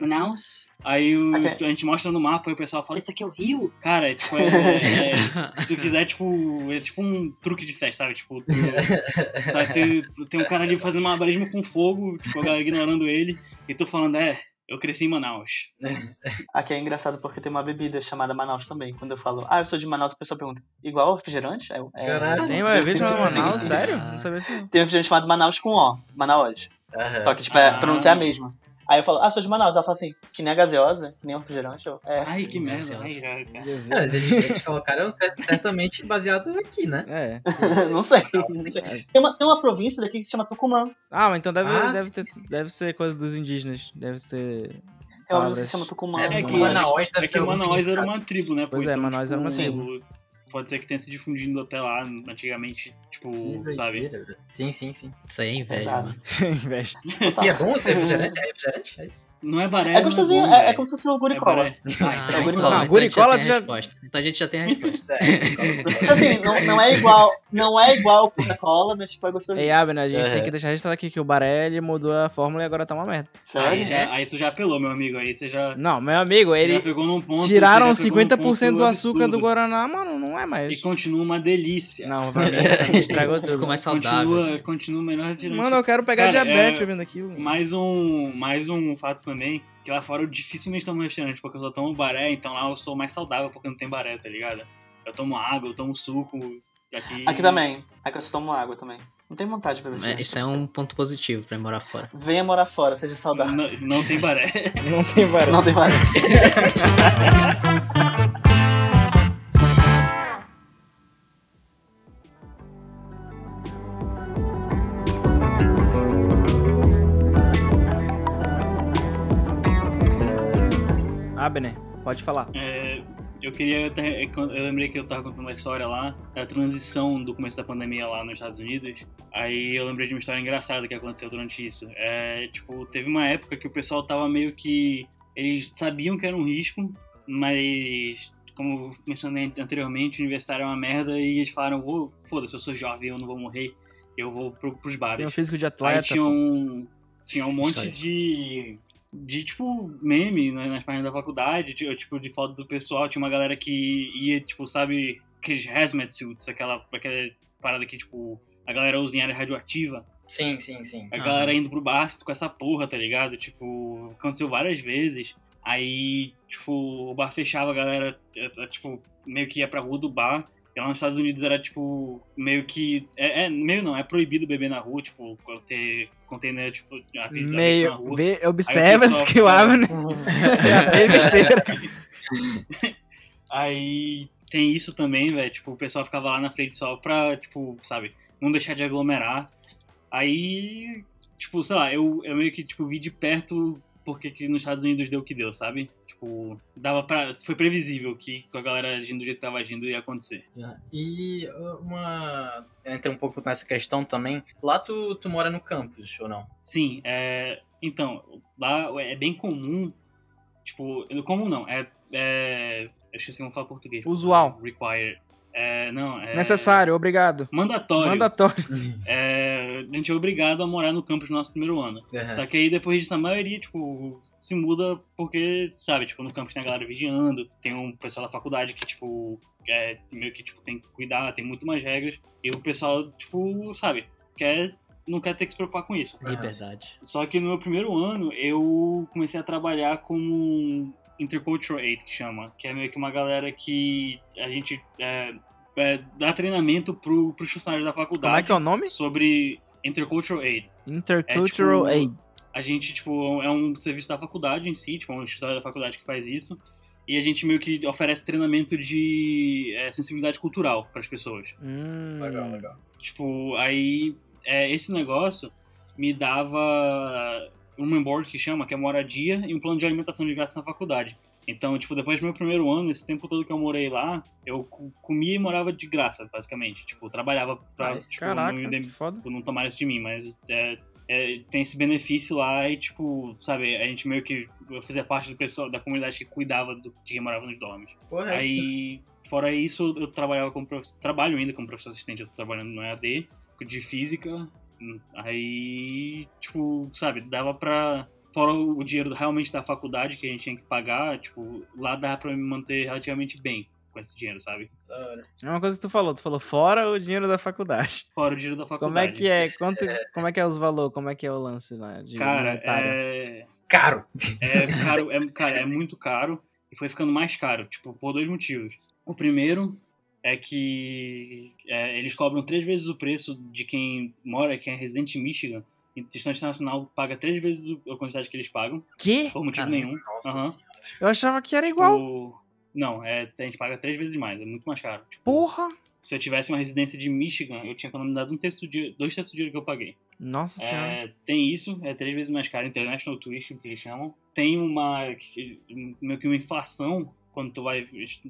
Manaus? Aí o- Ok. a gente mostra no mapa e o pessoal fala, Isso aqui é o Rio? cara, é, tipo, é, é- se tu quiser, tipo, é tipo um truque de festa, sabe? Tipo, tu, tá, tem, tem um cara ali fazendo malabarismo com fogo, tipo, a galera ignorando ele, e tu falando, é, eu cresci em Manaus. Aqui é engraçado porque tem uma bebida chamada Manaus também. Quando eu falo, ah, eu sou de Manaus, a pessoa pergunta, igual refrigerante? Eu, é, Caralho. Tem uma vez chamada Manaus? Ah. Sério? Não sabia não. Tem um refrigerante chamado Manaus com O, Manaus. Só que, tipo, é, Ah. a pronúncia é a mesma. Aí eu falo, ah, sou de Manaus. Ela fala assim, que nem a gaseosa, que nem o refrigerante. Eu, é. Ai, que merda. Deus. Ai, cara, cara. Mas eles, eles colocaram cer- certamente baseado aqui, né? É. (laughs) não sei. não sei. Tem, uma, tem uma província daqui que se chama Tucumã. Ah, mas então deve, Ah, deve, ter, deve ser coisa dos indígenas. Deve ser. Tem uma província que se chama Tucumã. É, É que Manaus É que Manaus era uma tribo, né? Pois é, Manaus era uma tipo, Pode ser que tenha se difundido até lá, antigamente, tipo, Que sabe? Sim, sim, sim. Isso aí é inveja, Exato. mano. (laughs) Inveja. E é bom esse (laughs) refrigerante? É refrigerante? É isso? Não é baré. É gostosinho, é, bom, é, é como se fosse um É guricola. baré. Ah, Ah, então- guri- então, então a gente guricola já tem já- a resposta. Então a gente já tem a (laughs) resposta. assim, não, não é igual, não é igual Coca-Cola, mas tipo, é gostosinho. Ei, Abner, a gente É. tem que deixar registrado aqui que o Baré ele mudou a fórmula e agora tá uma merda. Aí, Sério? já, aí tu já apelou, meu amigo. Aí você já, Não, meu amigo, ele pegou num ponto. tiraram você já pegou num 50% do açúcar do absurdo. Guaraná, mano, não é E mais. continua uma delícia. Não, pra (laughs) mim, estragou tudo. Ficou mais saudável. Continua, continua o melhor refrigerante. Mano, eu quero pegar Cara, diabetes é- bebendo aquilo. Mais um, mais um fato também, que lá fora eu dificilmente tomo restaurante, porque eu só tomo baré, então lá eu sou mais saudável porque não tem baré, tá ligado? Eu tomo água, eu tomo suco. Aqui, Aqui também. Aqui eu só tomo água também. Não tem vontade de beber É, refrigerante. Isso é um ponto positivo pra morar fora. Venha morar fora, seja saudável. Não, não tem baré. (laughs) Não tem baré. Não tem mais. (laughs) Abner, pode falar. É, eu queria. até- Eu lembrei que eu tava contando uma história lá, da transição do começo da pandemia lá nos Estados Unidos. Aí eu lembrei de uma história engraçada que aconteceu durante isso. É, tipo, teve uma época que o pessoal tava meio que. Eles sabiam que era um risco, mas. Como eu mencionei anteriormente, o universitário é uma merda e eles falaram: vou, foda-se, eu sou jovem, eu não vou morrer, eu vou pro, pros bares. Tem um físico de Aí atleta. tinha pô. um, tinha um monte aí. de. De, tipo, meme né, nas páginas da faculdade, de- tipo, de foto do pessoal. Tinha uma galera que ia, tipo, sabe, aqueles hazmat suits, aquela, aquela parada que, tipo, a galera usa em área radioativa. Sim, sim, sim. A galera indo pro bar com essa porra, tá ligado? Tipo, aconteceu várias vezes. Aí, tipo, o bar fechava, a galera, eh, eh, tipo, meio que ia pra rua do bar. E lá nos Estados Unidos era, tipo, meio que. É, é- meio não, é proibido beber na rua, tipo, ter container, tipo, a pista na Meio. rua. Vê, observa-se pessoal que o já fez (laughs) besteira. (laughs) Aí tem isso também, velho. Tipo, o pessoal ficava lá na frente só pra, tipo, sabe, não deixar de aglomerar. Aí, tipo, sei lá, eu, eu meio que, tipo, vi de perto porque que nos Estados Unidos deu o que deu, sabe? Tipo, dava pra. Foi previsível que com a galera agindo do jeito que tava agindo ia acontecer. E uh, uma. Entra um pouco nessa questão também. Lá tu, tu mora no campus, ou não? Sim, é. Então, lá é bem comum. Tipo, comum não, é. é eu esqueci como falar português. Usual. Require. É, não, é. Necessário, obrigado. Mandatório. Mandatório. (laughs) É, a gente é obrigado a morar no campus no nosso primeiro ano. Uhum. Só que aí depois disso a maioria, tipo, se muda porque, sabe, tipo, no campus tem a galera vigiando, tem um pessoal da faculdade que, tipo, é, meio que, tipo, tem que cuidar, tem muito mais regras. E o pessoal, tipo, sabe, quer, não quer ter que se preocupar com isso. Liberdade. Só que no meu primeiro ano, eu comecei a trabalhar como Intercultural Aid, que chama. Que é meio que uma galera que a gente é, é, dá treinamento pro, pros funcionários da faculdade Como é que é o nome? sobre Intercultural Aid. Intercultural É, tipo, Aid. A gente, tipo, é um serviço da faculdade em si, tipo, é um instituto da faculdade que faz isso. E a gente meio que oferece treinamento de é, sensibilidade cultural para as pessoas. Hum, Legal, legal. Tipo, aí é, esse negócio me dava um onboard que chama, que é moradia e um plano de alimentação de graça na faculdade. Então, tipo, depois do meu primeiro ano, esse tempo todo que eu morei lá, eu co- comia e morava de graça, basicamente. Tipo, trabalhava pra Nice. tipo, Caraca, não, foda. tipo, não tomar isso de mim, mas é, é, tem esse benefício lá e, tipo, sabe, a gente meio que eu fazia parte do pessoal, da comunidade que cuidava do, de quem morava nos dormes. Porra. Aí, fora isso, eu trabalhava como trabalho ainda como professor assistente, eu tô trabalhando no EAD de física. Aí, tipo, sabe, dava pra fora o dinheiro realmente da faculdade que a gente tinha que pagar, tipo, lá dava pra me manter relativamente bem com esse dinheiro, sabe? É uma coisa que tu falou. Tu falou fora o dinheiro da faculdade. (laughs) Fora o dinheiro da faculdade. Como é que é? Quanto, como é que é os valores? Como é que é o lance lá de Cara, monetário? é, Caro! é caro, é, cara, é muito caro e foi ficando mais caro, tipo, por dois motivos. O primeiro é que é, eles cobram três vezes o preço de quem mora, quem é residente em Michigan. E distância internacional paga três vezes o- a quantidade que eles pagam, Que? por motivo Caramba. nenhum. Senhora. Eu achava que era igual. Tipo, Não, é, a gente paga três vezes mais, é muito mais caro. Tipo, Porra! se eu tivesse uma residência de Michigan, eu tinha economizado um terço dia, dois terços do dinheiro que eu paguei. Nossa senhora. É, tem isso, é três vezes mais caro, International Tuition, que eles chamam. Tem uma, meio que uma inflação quando tu vai,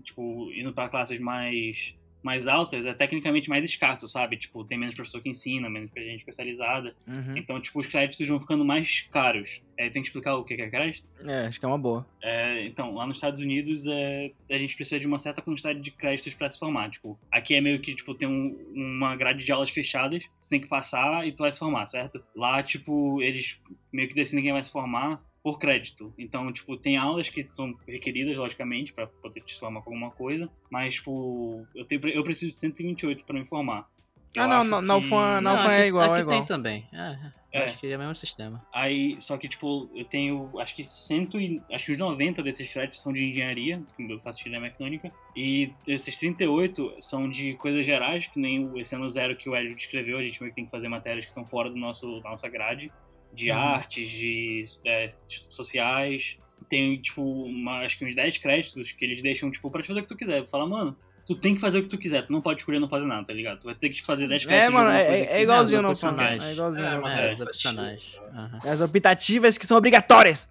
tipo, indo para classes mais, mais altas é tecnicamente mais escasso, sabe? Tipo, tem menos professor que ensina, menos gente especializada. Uhum. Então, tipo, os créditos vão ficando mais caros. É, tem que explicar o que é crédito? É, acho que é uma boa. É, então, lá nos Estados Unidos, é, a gente precisa de uma certa quantidade de créditos para se formar. Tipo, aqui é meio que, tipo, tem um- uma grade de aulas fechadas, você tem que passar e tu vai se formar, certo? Lá, tipo, eles meio que decidem quem vai se formar por crédito. Então, tipo, tem aulas que são requeridas, logicamente, para poder te formar com alguma coisa, mas, tipo, eu, tenho, eu preciso de 128 para me formar. Eu Ah, não, não, na que- UFAM, na UFAM é igual, aqui é igual. tem também. É, é. É. Acho que é o mesmo sistema. Aí, só que, tipo, eu tenho, acho que cento e, acho que os 90 desses créditos são de engenharia, que eu faço engenharia mecânica, e esses 38 são de coisas gerais, que nem o- esse ano zero que o Hélio descreveu, a gente meio que tem que fazer matérias que estão fora do nosso, da nossa grade, de Uhum. artes, de é, sociais. Tem, tipo, uma- acho que uns 10 créditos que eles deixam, tipo, pra te fazer o que tu quiser. Fala, mano, tu tem que fazer o que tu quiser, tu não pode escolher não fazer nada, tá ligado? Tu vai ter que fazer 10 créditos É, mano, é, é, é igualzinho Não, UFAM. opcionais. É igualzinho É, no mas UFAM. É, os opcionais. Aham. As optativas que são obrigatórias.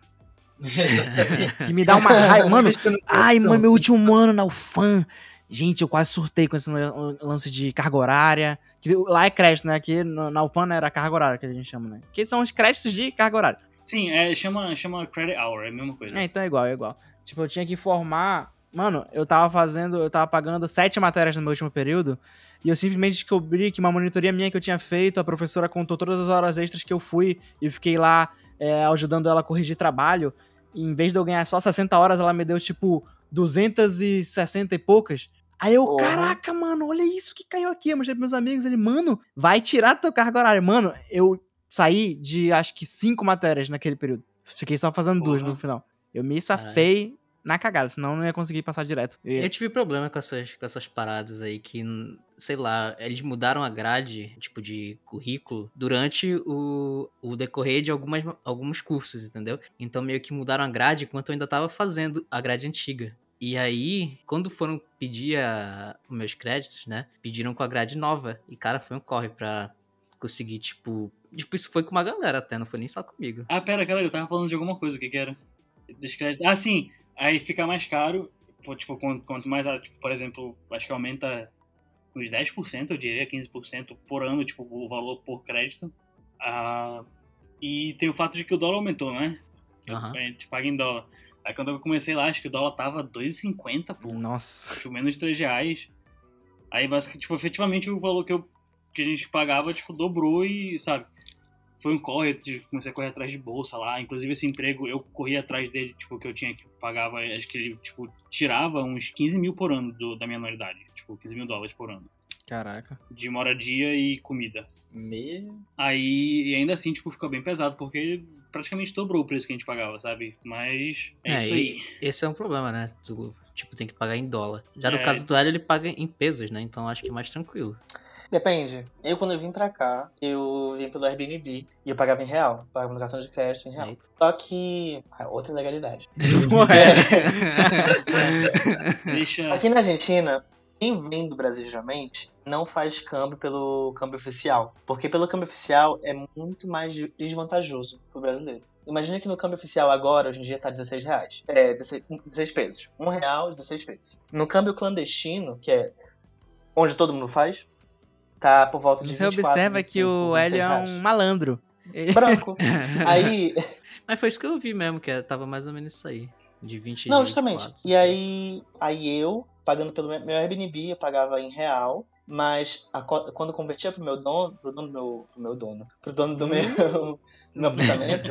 (laughs) Que me dá uma raiva. (laughs) Mano, não ai, mano, meu último ano na UFAM. Gente, eu quase surtei com esse lan- lance de carga horária. Que lá é crédito, né? Aqui na UFAM era carga horária que a gente chama, né? Que são os créditos de carga horária. Sim, é, chama, chama credit hour, é a mesma coisa. É, então é igual, é igual. Tipo, eu tinha que formar. Mano, eu tava fazendo, eu tava pagando sete matérias no meu último período. E eu simplesmente descobri que uma monitoria minha que eu tinha feito, a professora contou todas as horas extras que eu fui e fiquei lá é, ajudando ela a corrigir trabalho. E em vez de eu ganhar só 60 horas, ela me deu tipo 260 e poucas. Aí eu, caraca, mano, olha isso que caiu aqui. Eu mostrei pros meus amigos, ele, mano, vai tirar teu carga horária. Mano, eu saí de acho que cinco matérias naquele período. Fiquei só fazendo duas no final. Eu me safei na cagada, senão eu não ia conseguir passar direto. Eu ia- Eu tive problema com essas, com essas paradas aí que, sei lá, eles mudaram a grade, tipo, de currículo durante o, o decorrer de algumas, alguns cursos, entendeu? Então meio que mudaram a grade enquanto eu ainda tava fazendo a grade antiga. E aí, quando foram pedir a- os meus créditos, né? Pediram com a grade nova. E, cara, foi um corre pra conseguir, tipo. Tipo, isso foi com uma galera até, não foi nem só comigo. Ah, pera, cara, eu tava falando de alguma coisa, o que que era? Descrédito. Ah, sim, aí fica mais caro, tipo, quanto, quanto mais, a- tipo, por exemplo, acho que aumenta uns 10%, eu diria, 15% por ano, tipo, o valor por crédito. Ah, e tem o fato de que o dólar aumentou, né? Aham. A gente paga em dólar. Aí quando eu comecei lá, acho que o dólar tava 2,50, pô. Nossa. tipo, menos de 3 reais. Aí, basicamente, tipo, efetivamente o valor que, eu, que a gente pagava, tipo, dobrou e, sabe, foi um corre, comecei a correr atrás de bolsa lá. Inclusive, esse emprego, eu corri atrás dele, tipo, que eu tinha que pagava, acho que ele, tipo, tirava uns 15 mil por ano do- da minha anuidade. Tipo, 15 mil dólares por ano. Caraca. De moradia e comida. Me... Aí, e ainda assim, tipo, ficou bem pesado, porque praticamente dobrou o preço que a gente pagava, sabe? Mas é, É, isso aí. Esse é um problema, né? Tu, tipo, tem que pagar em dólar. Já no É. caso do Hélio, ele paga em pesos, né? Então acho que é mais tranquilo. Depende. Eu, quando eu vim pra cá, eu vim pelo Airbnb e eu pagava em real. Pagava no cartão de crédito em real. Eita. Só que. ah, outra legalidade. (laughs) (laughs) Deixa. Aqui na Argentina, quem vem do Brasil geralmente não faz câmbio pelo câmbio oficial. Porque pelo câmbio oficial é muito mais desvantajoso pro brasileiro. Imagina que no câmbio oficial agora, hoje em dia, tá 16 reais. É, 16, 16 pesos. Um real, 16 pesos. No câmbio clandestino, que é onde todo mundo faz, tá por volta de Você 24, observa 25, que o 26 Hélio é um malandro. Branco. (laughs) Aí, Mas foi isso que eu vi mesmo, que tava mais ou menos isso aí. De 20 Não, e justamente. 24, E aí, aí eu, pagando pelo meu Airbnb, eu pagava em real, mas a quando eu convertia pro meu dono, pro dono do meu, pro meu dono, pro dono do meu, (laughs) do meu apartamento,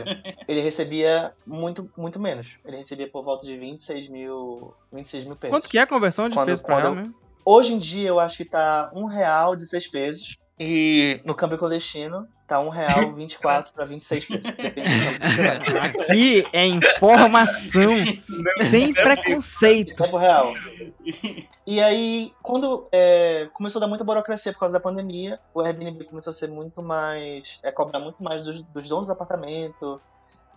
ele recebia muito, muito menos. Ele recebia por volta de 26 mil, 26 mil pesos. Quanto que é a conversão de Quando- peso pra quando real mesmo? Hoje em dia eu acho que tá um real 16 pesos. E no câmbio clandestino tá um real 24 para 26 pesos. Aqui é informação (laughs) sem preconceito. Tempo real. E aí, quando é, começou a dar muita burocracia por causa da pandemia, o Airbnb começou a ser muito mais. É, cobrar muito mais dos, dos donos do apartamento,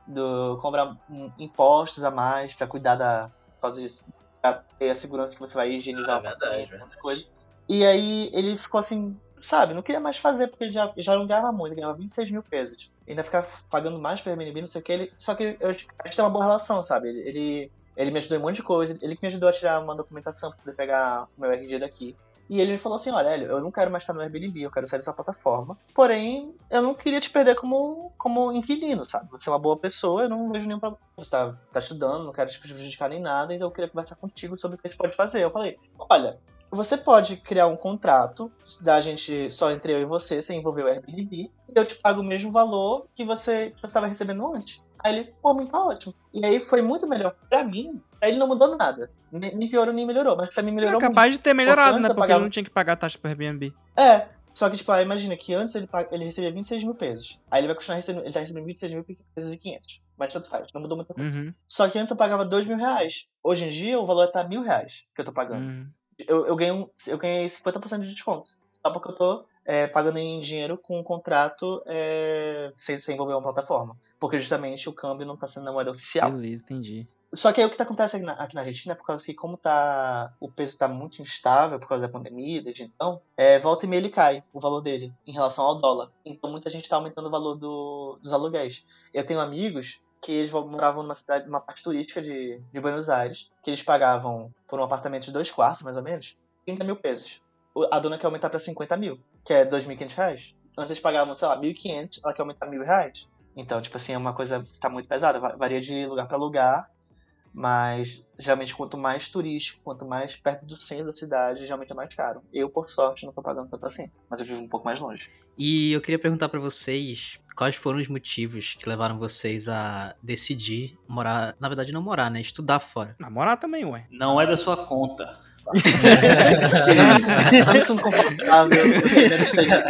do, cobrar impostos a mais pra cuidar da. Por causa disso. Pra ter a segurança que você vai higienizar Ah, o verdade, apartamento, verdade. coisa. E aí ele ficou assim, sabe, não queria mais fazer, porque ele já, já não ganhava muito, ele ganhava 26 mil pesos. Ainda ficava pagando mais pro Airbnb, não sei o que. Ele, só que eu acho que tem uma boa relação, sabe? Ele, ele, ele me ajudou em um monte de coisa, ele que me ajudou a tirar uma documentação pra poder pegar o meu RG daqui. E ele me falou assim: olha, Hélio, eu não quero mais estar no Airbnb, eu quero sair dessa plataforma. Porém, eu não queria te perder como, como inquilino, sabe? Você é uma boa pessoa, eu não vejo nenhum problema. Você tá, tá estudando, não quero te prejudicar nem nada, então eu queria conversar contigo sobre o que a gente pode fazer. Eu falei: olha, você pode criar um contrato da gente só entre eu e você, sem envolver o Airbnb, e eu te pago o mesmo valor que você que estava recebendo antes. Aí ele, pô, mim tá ótimo. E aí foi muito melhor pra mim. Pra ele não mudou nada. Nem, nem piorou, nem melhorou. Mas pra mim melhorou É capaz de ter melhorado, antes né? Porque pagava- ele não tinha que pagar taxa pro Airbnb. muito. É. Só que, tipo, ah, imagina que antes ele, ele recebia 26 mil pesos. Aí ele vai continuar recebendo. Ele tá recebendo 26 mil pesos e 500. Mas tanto faz, não mudou muita coisa. Uhum. Só que antes eu pagava 2 mil reais. Hoje em dia o valor tá mil reais que eu tô pagando. uhum. Eu, eu, ganhei, um- eu ganhei 50% de desconto. Só porque eu tô é, pagando em dinheiro com um contrato é, sem, sem envolver uma plataforma. Porque justamente o câmbio não tá sendo na moeda oficial. Beleza, entendi. Só que aí o que tá acontece aqui na, aqui na Argentina é por causa que como tá, o peso tá muito instável por causa da pandemia, desde então, é, volta e meia ele cai, o valor dele, em relação ao dólar. Então muita gente tá aumentando o valor do, dos aluguéis. Eu tenho amigos que eles moravam numa cidade, numa parte turística de, de Buenos Aires, que eles pagavam por um apartamento de dois quartos, mais ou menos, 30 mil pesos. A dona quer aumentar pra 50 mil, que é 2.500 reais. Antes eles pagavam, sei lá, 1.500, ela quer aumentar mil reais. Então, tipo assim, é uma coisa que tá muito pesada, va- varia de lugar pra lugar, mas geralmente quanto mais turístico, quanto mais perto do centro da cidade, geralmente é mais caro. Eu, por sorte, não tô pagando tanto assim, mas eu vivo um pouco mais longe. E eu queria perguntar pra vocês quais foram os motivos que levaram vocês a decidir morar, na verdade não morar, né, estudar fora. Namorar também, ué. Não é da sua conta. Tá me sentindo confortável.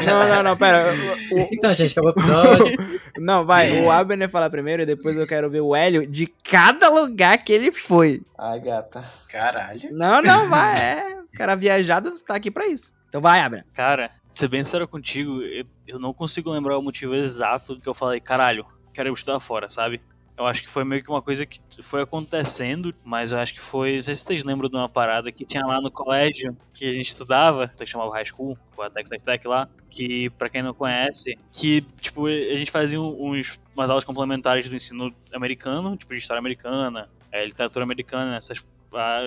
Não, não, não, pera. O- Então, gente, acabou o episódio. (laughs) não, vai. O Abner fala primeiro e depois eu quero ver o Hélio de cada lugar que ele foi. Ai, gata. Caralho. Não, não, vai. É. O cara viajado tá aqui pra isso. Então vai, Abner. Cara, ser bem sincero contigo, eu, não consigo lembrar o motivo exato que eu falei, caralho, quero estudar fora, sabe? Eu acho que foi meio que uma coisa que foi acontecendo, mas eu acho que foi. Não sei se vocês lembram de uma parada que tinha lá no colégio que a gente estudava, que chamava High School, o Atex Tech Tech lá, que pra quem não conhece, que tipo, a gente fazia uns, umas aulas complementares do ensino americano, tipo de história americana, é, literatura americana, essas,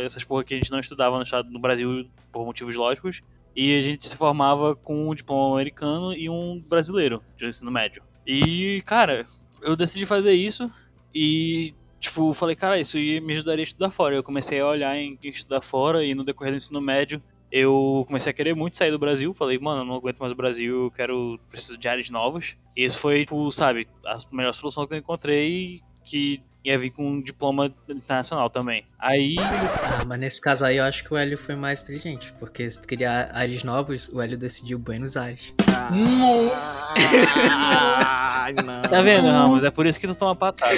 essas porra que a gente não estudava no, estado, no Brasil por motivos lógicos. E a gente se formava com um diploma americano e um brasileiro de ensino médio. E, cara, eu decidi fazer isso e, tipo, falei, cara, isso me ajudaria a estudar fora. Eu comecei a olhar em estudar fora e no decorrer do ensino médio eu comecei a querer muito sair do Brasil. Falei, mano, eu não aguento mais o Brasil, eu quero, preciso de áreas novas. E isso foi, tipo, sabe, a melhor solução que eu encontrei que ia vir com um diploma internacional também. Aí, Ah, mas nesse caso aí eu acho que o Hélio foi mais inteligente, porque se tu queria ares novos, o Hélio decidiu Buenos Aires. Ai, não. tá vendo, Ramos? É por isso que tu toma patada.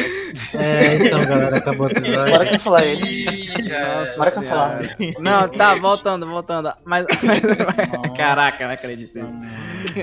É, então, galera, acabou o episódio. Bora cancelar ele. Nossa Bora cancelar. Não, tá, voltando, voltando. Mas. Caraca, não acredito nisso.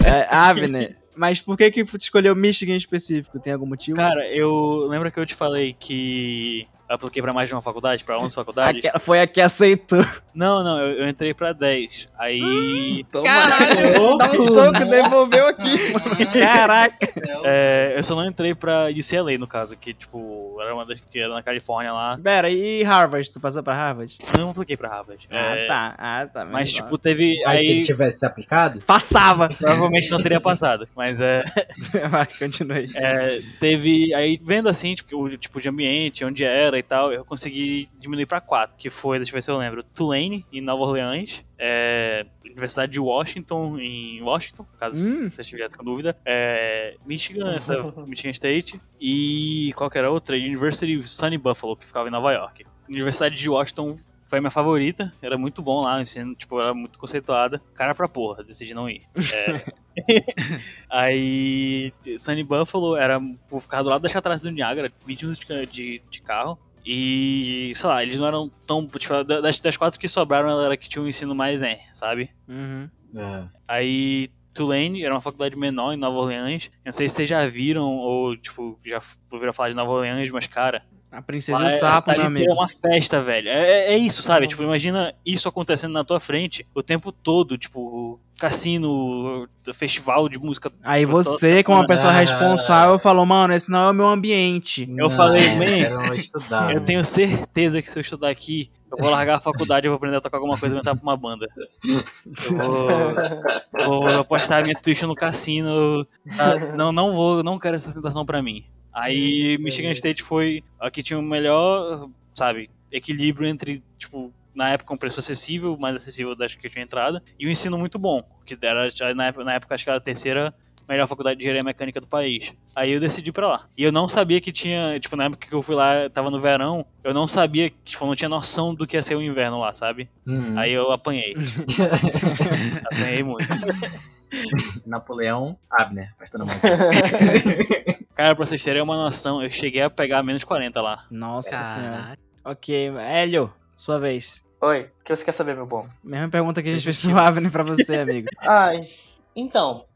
É, Avner, mas por que que tu escolheu Michigan em específico? Tem algum motivo? Cara, eu. Lembra que eu te falei que eu apliquei pra mais de uma faculdade, pra 11 faculdades? Aquela foi a que aceitou. Não, não, eu, eu entrei pra 10. Aí. Toma. Caralho, dá um soco, devolveu aqui. Caraca. é, eu só não entrei pra UCLA, no caso, que, tipo, era uma das que era na Califórnia lá. Pera, e Harvard? Tu passou pra Harvard? Não apliquei pra Harvard. Ah, É, tá. Ah, tá. Mas, tipo, teve. Mas se ele Aí. tivesse aplicado, Passava. (laughs) Provavelmente não teria passado. Mas é. (laughs) Vai, continue. É, teve. Aí, vendo assim, tipo, o tipo de ambiente, onde era e tal, eu consegui diminuir pra quatro, que foi, deixa eu ver se eu lembro, Tulane, em Nova Orleans, é, Universidade de Washington, em Washington, caso Hum. vocês tivessem com dúvida, é, Michigan, (laughs) essa Michigan State, e qual que era a outra? University of Sunny Buffalo, que ficava em Nova York. Universidade de Washington foi a minha favorita, era muito bom lá, o ensino, tipo, era muito conceituada. Cara pra porra, decidi não ir. É. (laughs) Aí, Sunny Buffalo era por ficar do lado da chatrás do Niagara, 20 minutos de, de, de carro. E, sei lá, eles não eram tão. Tipo, das, das quatro que sobraram, ela era que tinha um ensino mais é, sabe? Uhum. É. Aí, Tulane era uma faculdade menor em Nova Orleans. Eu não sei se vocês já viram ou, tipo, já ouviram falar de Nova Orleans, mas, cara, A princesa e Lá o é- sapo, meu amigo. É uma festa, velho. É, é- é isso, sabe? Tipo, imagina isso acontecendo na tua frente o tempo todo, tipo, cassino, festival de música. Aí você, como uma pessoa Ah. responsável, falou, mano, esse não é o meu ambiente. Eu falei, man, estudar. Eu tenho certeza que se eu estudar aqui, eu vou largar a faculdade, eu vou aprender a tocar alguma coisa e vou entrar pra uma banda. Eu vou, vou apostar minha tuition no cassino. tá? Não, não vou, não quero essa tentação pra mim. Aí Michigan State foi a que tinha o melhor, sabe, equilíbrio entre, tipo, na época um preço acessível, mais acessível das que eu tinha entrado, e um ensino muito bom, que era já na época, na época acho que era a terceira melhor faculdade de engenharia mecânica do país. Aí eu decidi ir pra lá. E eu não sabia que tinha, tipo, na época que eu fui lá, tava no verão, eu não sabia, tipo, eu não tinha noção do que ia ser o inverno lá, sabe? Uhum. Aí eu apanhei. (laughs) apanhei muito. Napoleão Abner, prestando música. Cara, pra vocês terem uma noção, eu cheguei a pegar menos 40 lá. Nossa senhora. Caraca. Ok, Hélio, sua vez. Oi, o que você quer saber, meu bom? Mesma pergunta que a gente fez pro Avni pra você, (laughs) amigo. Ai, então,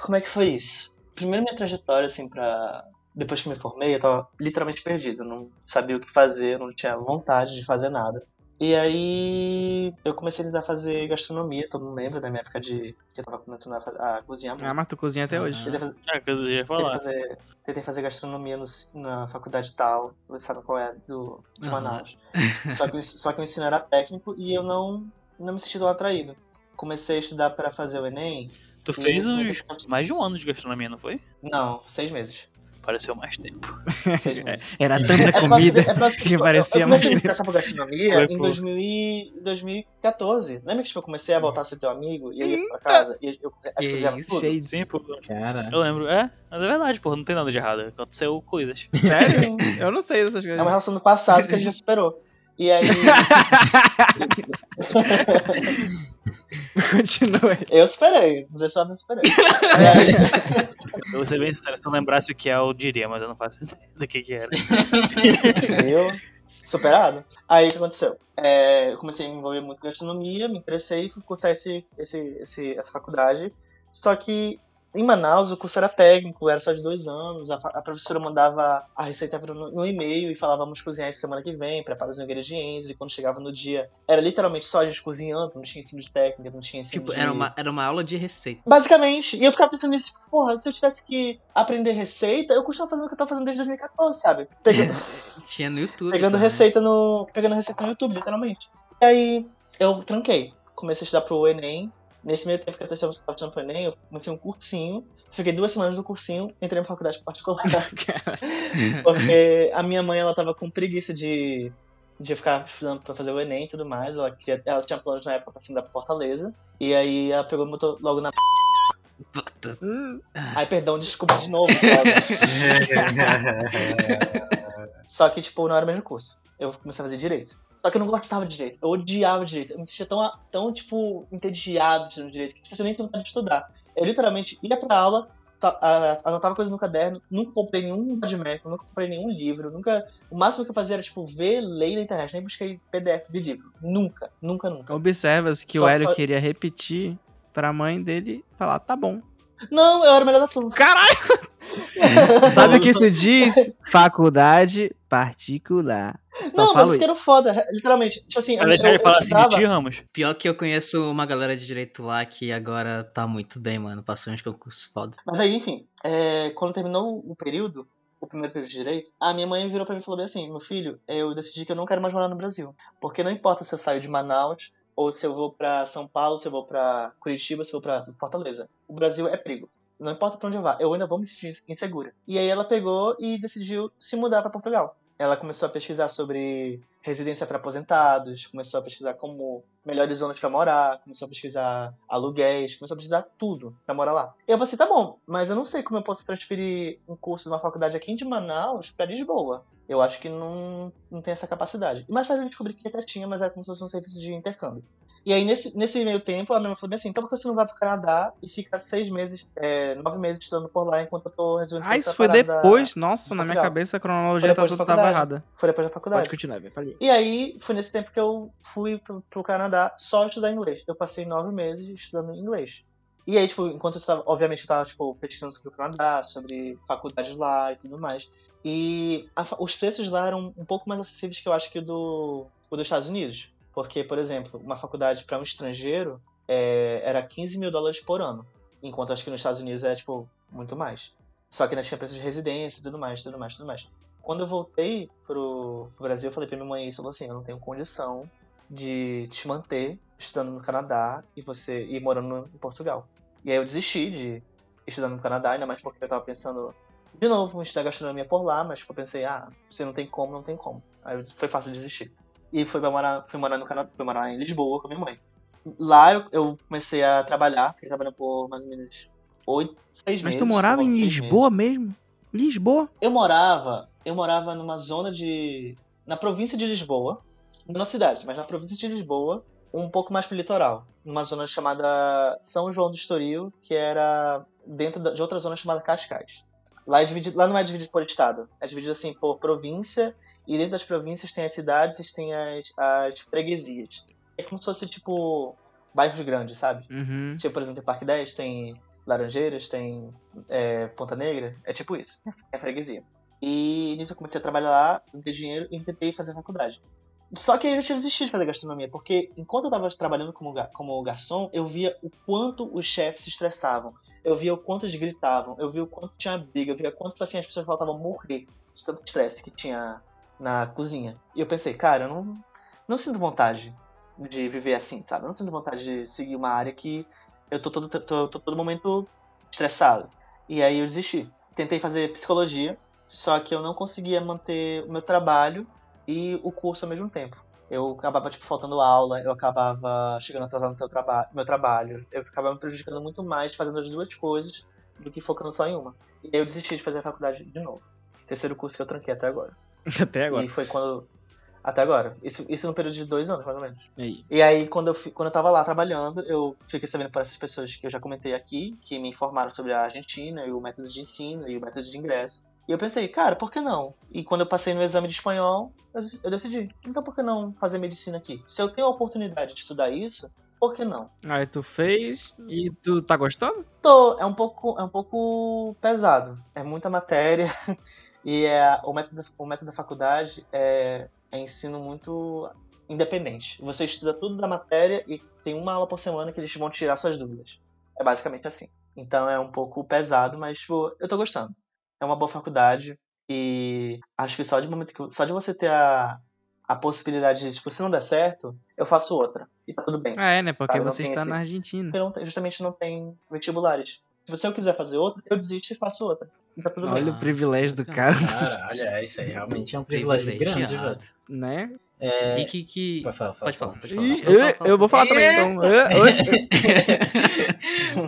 como é que foi isso? Primeiro minha trajetória, assim, pra... Depois que me formei, eu tava literalmente perdido. Eu não sabia o que fazer, não tinha vontade de fazer nada. E aí eu comecei a tentar fazer gastronomia, todo mundo lembra da minha época de que eu tava começando a, a cozinhar. Ah, mas tu cozinha até hoje. Tentei fazer, É, que eu ia tentei falar. fazer, tentei fazer gastronomia no- na faculdade tal, você sabe qual é, do, de. Manaus. Só que, só que o ensino era técnico e eu não, não me senti tão atraído. Comecei a estudar para fazer o Enem. Tu fez uns, mais de um ano de gastronomia, não foi? Não, seis meses. Pareceu mais tempo. Meses. (laughs) Era tanta É por causa comida que- é que tipo, parecia eu, eu mais comecei a me tempo. interessar por gastronomia Foi, em pô. 2000 e 2014. Lembra que tipo, eu comecei a voltar a ser teu amigo e eu ia pra casa e eu Que cozinhava isso, tudo? Sim, pô. Cara. Eu lembro. É, mas é verdade, pô. Não tem nada de errado. Aconteceu coisas. Sério? (laughs) Eu não sei dessas É coisas. uma relação do passado que a gente já superou. E aí, (laughs) Continua. eu. Não sei se eu não superei. E aí, Eu vou ser bem sincero, se eu lembrasse o que é, eu diria, mas eu não faço ideia do que que era. eu, superado. Aí o que aconteceu? É, eu comecei a me envolver muito com gastronomia, me interessei e fui cursar esse, esse, esse, essa faculdade. Só que em Manaus o curso era técnico, era só de dois anos. A, a professora mandava a receita no, no e-mail e falava: vamos cozinhar isso semana que vem, prepara os ingredientes. E quando chegava no dia, era literalmente só a gente cozinhando, não tinha ensino de técnica, não tinha ensino Tipo, de. era uma, era uma aula de receita. Basicamente, e eu ficava pensando nisso, porra, se eu tivesse que aprender receita, eu continuava fazendo o que eu tava fazendo desde 2014, sabe? Pegando, (laughs) Tinha no YouTube. pegando também. receita no. Pegando receita no YouTube, literalmente. E aí eu tranquei. Comecei a estudar pro Enem. Nesse meio tempo que eu tava tava estudando pro Enem, eu comecei um cursinho. Fiquei duas semanas no cursinho, entrei na faculdade particular. (laughs) porque a minha mãe, ela tava com preguiça de, de ficar estudando pra fazer o Enem e tudo mais. Ela, queria, ela tinha planos na época mudar pra Fortaleza. E aí ela pegou e botou logo na. Puta. Ai, perdão, desculpa de novo. (laughs) Só que, tipo, não era o mesmo curso. Eu comecei a fazer direito. Só que eu não gostava de direito. Eu odiava direito. Eu me sentia tão, tão tipo, entediado de direito que tipo, eu nem tinha vontade de estudar. Eu literalmente ia pra aula, anotava coisas no caderno, nunca comprei nenhum Badmap, nunca comprei nenhum livro, nunca. O máximo que eu fazia era, tipo, ver, ler na internet, nem busquei PDF de livro. Nunca, nunca, nunca. Observas que Só- o Hélio só- queria repetir pra mãe dele falar, tá bom. Não, eu era o melhor da turma. Caralho! Sabe o que isso diz? Faculdade particular. Só não, mas isso que era foda, literalmente. Tipo assim, eu, eu, ele falar eu assim ti, Ramos? Pior que eu conheço uma galera de direito lá que agora tá muito bem, mano. Passou uns concursos foda. Mas aí, enfim, é, quando terminou o período, o primeiro período de direito, a minha mãe virou pra mim e falou bem assim: meu filho, eu decidi que eu não quero mais morar no Brasil. Porque não importa se eu saio de Manaus, ou se eu vou pra São Paulo, se eu vou pra Curitiba, se eu vou pra Fortaleza. O Brasil é perigo. Não importa pra onde eu vá, eu ainda vou me sentir insegura. E aí ela pegou e decidiu se mudar pra Portugal. Ela começou a pesquisar sobre residência para aposentados, começou a pesquisar como melhores zonas para morar, começou a pesquisar aluguéis, começou a pesquisar tudo para morar lá. E eu pensei, tá bom, mas eu não sei como eu posso transferir um curso de uma faculdade aqui de Manaus para Lisboa. Eu acho que não, não tem essa capacidade. E mais tarde eu descobri que até tinha, mas era como se fosse um serviço de intercâmbio. E aí, nesse, nesse meio tempo, a minha mãe falou bem assim: então por que você não vai pro Canadá e fica seis meses, é, nove meses estudando por lá enquanto eu tô resolvendo Ah, isso foi parada da- depois? Nossa, de na minha cabeça a cronologia tá depois da tudo tava errada. Foi depois da faculdade. Pode continuar. Falei. E aí, foi nesse tempo que eu fui pro, pro Canadá só estudar inglês. Eu passei nove meses estudando inglês. E aí, tipo, enquanto eu estava, obviamente, eu tava, tipo, pesquisando sobre o Canadá, sobre faculdades lá e tudo mais. E a os preços lá eram um pouco mais acessíveis que eu acho que o do, o dos Estados Unidos. Porque, por exemplo, uma faculdade para um estrangeiro é, era 15 mil dólares por ano. Enquanto acho que nos Estados Unidos é, tipo, muito mais. Só que ainda tinha preço de residência e tudo mais, tudo mais, tudo mais. Quando eu voltei pro Brasil, eu falei pra minha mãe isso, falou assim, eu não tenho condição de te manter estudando no Canadá e você ir morando em Portugal. E aí eu desisti de estudar no Canadá, ainda mais porque eu tava pensando de novo estudar gastronomia por lá, mas tipo, eu pensei, ah, se não tem como, não tem como. Aí foi fácil desistir. E pra morar, fui morar no Canadá, fui morar em Lisboa com a minha mãe. Lá eu, eu comecei a trabalhar, fiquei trabalhando por mais ou menos oito, seis Mas meses. tu morava em Lisboa mesmo? Lisboa? eu morava, eu morava numa zona de. na província de Lisboa, na cidade, mas na província de Lisboa, um pouco mais pro litoral. Numa zona chamada São João do Estoril, que era dentro de outra zona chamada Cascais. Lá, é dividido, lá não é dividido por estado, é dividido assim por província, e dentro das províncias tem as cidades e tem as, as freguesias. É como se fosse tipo bairros grandes, sabe? Uhum. Tipo, por exemplo, tem Parque 10, tem Laranjeiras, tem é, Ponta Negra. É tipo isso. É freguesia. E nisso eu comecei a trabalhar lá, ter dinheiro e tentei fazer faculdade. Só que aí eu já tinha desistido de fazer gastronomia, porque enquanto eu tava trabalhando como, ga- como garçom, eu via o quanto os chefes se estressavam. Eu via o quanto eles gritavam, eu via o quanto tinha briga, eu via o quanto assim, as pessoas faltavam morrer de tanto estresse que tinha na cozinha. E eu pensei, cara, eu não, não sinto vontade de viver assim, sabe? Eu não sinto vontade de seguir uma área que eu tô todo, tô, tô todo momento estressado. E aí eu desisti. Tentei fazer psicologia, só que eu não conseguia manter o meu trabalho e o curso ao mesmo tempo. Eu acabava, tipo, faltando aula, eu acabava chegando atrasado no teu traba meu trabalho, eu acabava me prejudicando muito mais fazendo as duas coisas do que focando só em uma. E aí eu desisti de fazer a faculdade de novo. Terceiro curso que eu tranquei até agora. (laughs) Até agora. E foi quando. Até agora. Isso, isso no período de dois anos, mais ou menos. Aí. E aí, quando eu, quando eu tava lá trabalhando, eu fiquei sabendo por essas pessoas que eu já comentei aqui, que me informaram sobre a Argentina e o método de ensino e o método de ingresso. E eu pensei, cara, por que não? E quando eu passei no exame de espanhol, eu, eu decidi, então por que não fazer medicina aqui? Se eu tenho a oportunidade de estudar isso, por que não? Aí tu fez e tu tá gostando? Tô, é um pouco, é um pouco pesado. É muita matéria. (laughs) E é, o, método, o método da faculdade é, é ensino muito independente. Você estuda tudo da matéria e tem uma aula por semana que eles vão tirar suas dúvidas. É basicamente assim. Então é um pouco pesado, mas tipo, eu tô gostando. É uma boa faculdade e acho que só de momento que só de você ter a, a possibilidade de, tipo, se não der certo, eu faço outra. E tá tudo bem. Ah, é, né? Porque não você está esse- na Argentina. Porque não justamente não tem vestibulares. Se você eu quiser fazer outra, eu desisto e faço outra. Tá tudo Olha bem. o privilégio do cara, Caralho, é isso aí. Realmente é um privilégio grande, velho. né? É... E que. que... Pode falar, fala, Pode falar, fala. pode falar. Eu- fala, eu vou fala. falar também, então. É, (laughs) oi.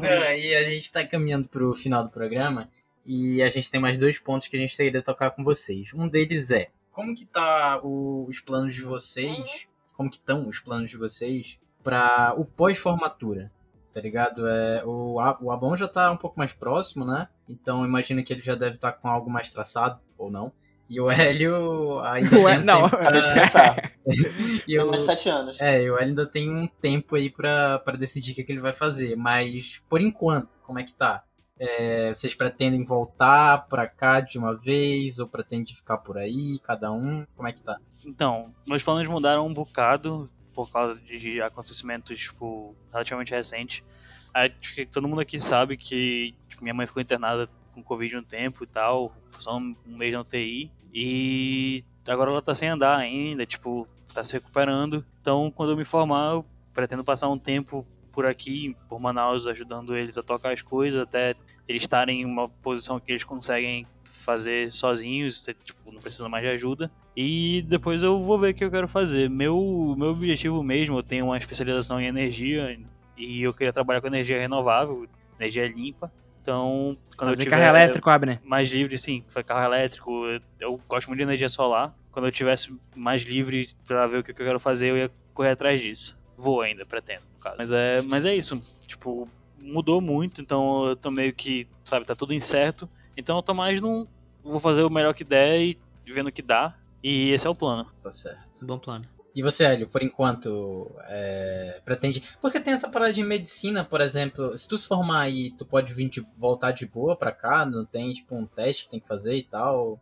Não, e a gente tá caminhando pro final do programa e a gente tem mais dois pontos que a gente teria tocar com vocês. Um deles é como que tá o- os planos de vocês, como que estão os planos de vocês para o pós-formatura, tá ligado? É, o, A- o Abon já tá um pouco mais próximo, né? Então imagino que ele já deve estar com algo mais traçado, ou não. E o Hélio ainda (laughs) Ué, tem um não. tempo Acabei de pensar. (laughs) e eu, mais sete anos. é, e o Hélio ainda tem um tempo aí pra, pra decidir o que, que ele vai fazer. Mas, por enquanto, como é que tá? É, vocês pretendem voltar pra cá de uma vez? Ou pretendem ficar por aí, cada um? Como é que tá? Então, meus planos mudaram um bocado por causa de acontecimentos, tipo, relativamente recentes. Acho que todo mundo aqui sabe que tipo, minha mãe ficou internada com Covid um tempo e tal, só um mês na UTI. E agora ela tá sem andar ainda, tipo, tá se recuperando. Então, quando eu me formar, eu pretendo passar um tempo por aqui, por Manaus, ajudando eles a tocar as coisas, até eles estarem em uma posição que eles conseguem fazer sozinhos, tipo, não precisa mais de ajuda. E depois eu vou ver o que eu quero fazer. Meu, meu objetivo mesmo, eu tenho uma especialização em energia e eu queria trabalhar com energia renovável, energia limpa. Então, quando Fazer eu tiver carro elétrico, Abner. mais livre, sim, foi carro elétrico, eu- eu gosto muito de energia solar. Quando eu tivesse mais livre pra ver o que eu quero fazer, eu ia correr atrás disso. Vou ainda, pretendo, no caso. Mas é, mas é isso, tipo, mudou muito, então eu tô meio que, sabe, tá tudo incerto. Então eu tô mais num. Vou fazer o melhor que der e vendo o que dá. E esse é o plano. Tá certo. Bom plano. E você, Hélio, por enquanto, é, pretende. Porque tem essa parada de medicina, por exemplo. Se tu se formar aí, tu pode vir de, voltar de boa pra cá? Não tem, tipo, um teste que tem que fazer e tal?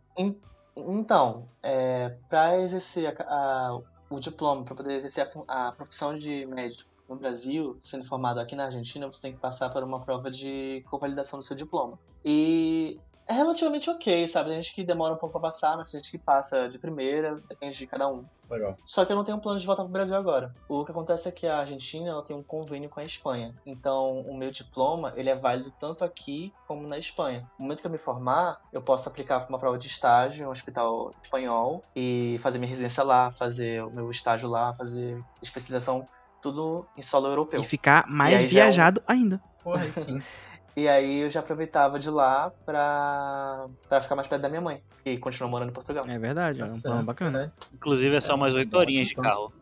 Então, é, para exercer a- a- o diploma, para poder exercer a, a profissão de médico no Brasil, sendo formado aqui na Argentina, você tem que passar por uma prova de convalidação do seu diploma. E é relativamente ok, sabe? Tem gente que demora um pouco pra passar, mas tem gente que passa de primeira, depende de cada um. Legal. Só que eu não tenho plano de voltar pro Brasil agora. O que acontece é que a Argentina ela tem um convênio com a Espanha. Então, o meu diploma, ele é válido tanto aqui como na Espanha. No momento que eu me formar, eu posso aplicar para uma prova de estágio em um hospital espanhol e fazer minha residência lá, fazer o meu estágio lá, fazer especialização tudo em solo europeu. E ficar E mais aí já é um- viajado ainda. Porra, sim. (laughs) E aí eu já aproveitava de lá pra, pra ficar mais perto da minha mãe. E continuou morando em Portugal. É verdade, é Tá um certo, plano bacana. né? Inclusive é só É, umas um 8 bom horinhas de carro.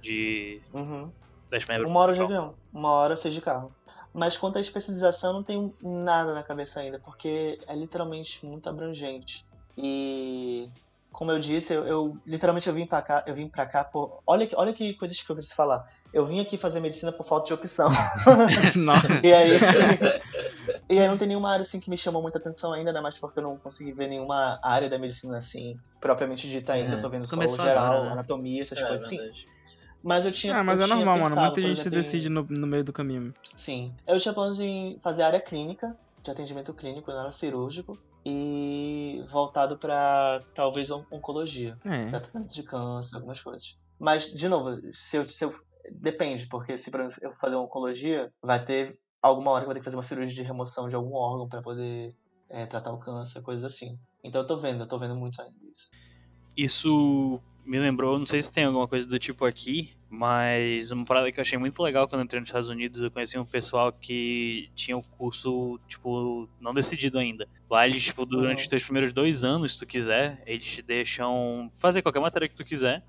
De. Uhum. Da Espanha Uma hora de avião, uma hora seis de carro. Mas quanto à especialização, eu não tenho nada na cabeça ainda, porque é literalmente muito abrangente. E como eu disse, eu, eu- literalmente eu vim pra cá, eu vim para cá por. Olha, que- olha que coisa escrota de se falar. Eu vim aqui fazer medicina por falta de opção. (laughs) (laughs) Nossa. E aí. E aí não tem nenhuma área assim que me chamou muita atenção ainda, né? Mas porque eu não consegui ver nenhuma área da medicina assim, propriamente dita ainda. É, Eu tô vendo só o começou geral, agora, né? anatomia, essas É, coisas assim. verdade. Mas eu tinha. Ah, mas é normal, mano. pensado, Muita por gente se exemplo, decide no, no meio do caminho. Sim. Eu tinha planos em fazer área clínica, de atendimento clínico, não era cirúrgico, e voltado pra talvez on- oncologia, É. tratamento de câncer, algumas coisas. Mas, de novo, se eu, se eu- depende, porque se por exemplo, eu fazer oncologia, vai ter alguma hora que vou ter que fazer uma cirurgia de remoção de algum órgão pra poder é, tratar o câncer, coisas assim. Então eu tô vendo, eu tô vendo muito ainda isso. Isso me lembrou, não sei se tem alguma coisa do tipo aqui, mas uma parada que eu achei muito legal quando eu entrei nos Estados Unidos, eu conheci um pessoal que tinha o curso, tipo, não decidido ainda. Lá eles, tipo, durante Uhum. os teus primeiros dois anos, se tu quiser, eles te deixam fazer qualquer matéria que tu quiser,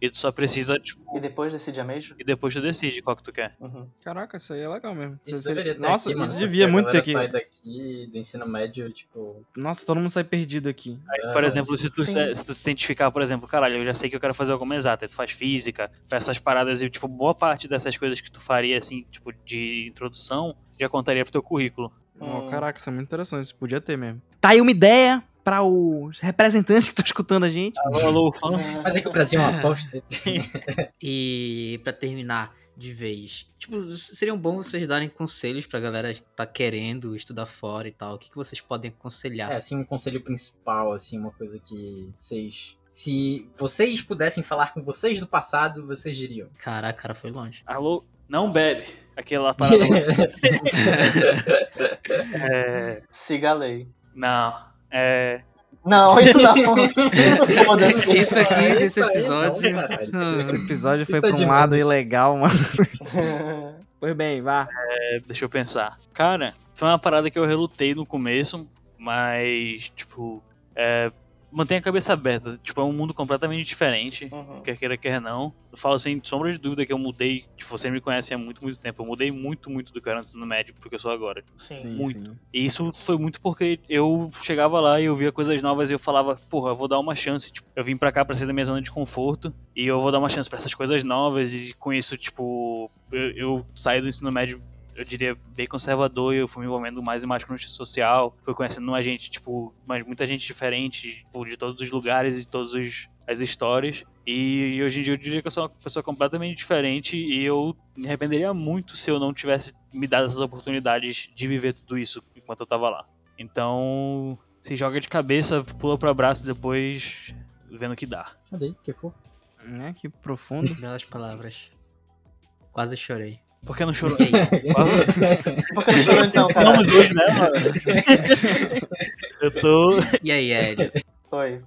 e tu só precisa, tipo, E depois decide a mesmo? e depois tu decide qual que tu quer. Uhum. Caraca, isso aí é legal mesmo. Isso Você- deveria ter Nossa, aqui, mano. isso devia muito ter aqui. sai daqui do ensino médio, tipo... Nossa, todo mundo sai perdido aqui. é, Por exemplo, se tu, se, se tu se identificar, por exemplo, caralho, eu já sei que eu quero fazer alguma exata, aí tu faz física, faz essas paradas e, tipo, boa parte dessas coisas que tu faria, assim, tipo, de introdução, já contaria pro teu currículo. Oh, Hum. caraca, isso é muito interessante. Isso podia ter mesmo. Tá aí uma ideia para os representantes (laughs) que estão escutando a gente. Alô, alô, fã. Mas é que o Brasil é uma aposta. (laughs) E pra terminar de vez, tipo, seriam bom vocês darem conselhos pra galera que tá querendo estudar fora e tal. O que, que vocês podem aconselhar? É, assim, um conselho principal, assim, uma coisa que vocês... Se vocês pudessem falar com vocês do passado, vocês diriam. Caraca, cara, foi longe. Alô, não bebe. Aquela parada. (laughs) é, Siga a lei. não. É. Não, isso não. (laughs) Isso foda-se. Isso aqui, aí, episódio. não, (laughs) Esse episódio foi Isso é pra um lado ilegal, mano. (laughs) Pois bem, vá. É, deixa eu pensar. Cara, isso foi uma parada que eu relutei no começo, mas, tipo, é, mantenha a cabeça aberta. Tipo, é um mundo completamente diferente. Uhum. Quer queira, quer não. Eu falo sem sombra de dúvida que eu mudei. Tipo, você me conhece há muito, muito tempo. Eu mudei muito, muito do que eu era antes no médio pro que eu sou agora. Sim. Muito. E isso foi muito porque eu chegava lá e eu via coisas novas e eu falava, porra, eu vou dar uma chance. Tipo, eu vim pra cá pra sair da minha zona de conforto e eu vou dar uma chance pra essas coisas novas e com isso, tipo, eu, eu saí do ensino médio, eu diria, bem conservador e eu fui me envolvendo mais e mais com justiça social. Fui conhecendo uma gente, tipo, mas muita gente diferente, tipo, de todos os lugares e de todas as histórias. E hoje em dia eu diria que eu sou uma pessoa completamente diferente e eu me arrependeria muito se eu não tivesse me dado essas oportunidades de viver tudo isso enquanto eu tava lá. Então, se joga de cabeça, pula pro abraço e depois vendo o que dá. Cadê? Que for? Né? Que profundo. Belas palavras. Quase chorei. Por que não chorou? E aí? (laughs) Por que não chorou então, cara? Vamos hoje, né, mano? (laughs) eu tô. E aí, Hélio? Oi.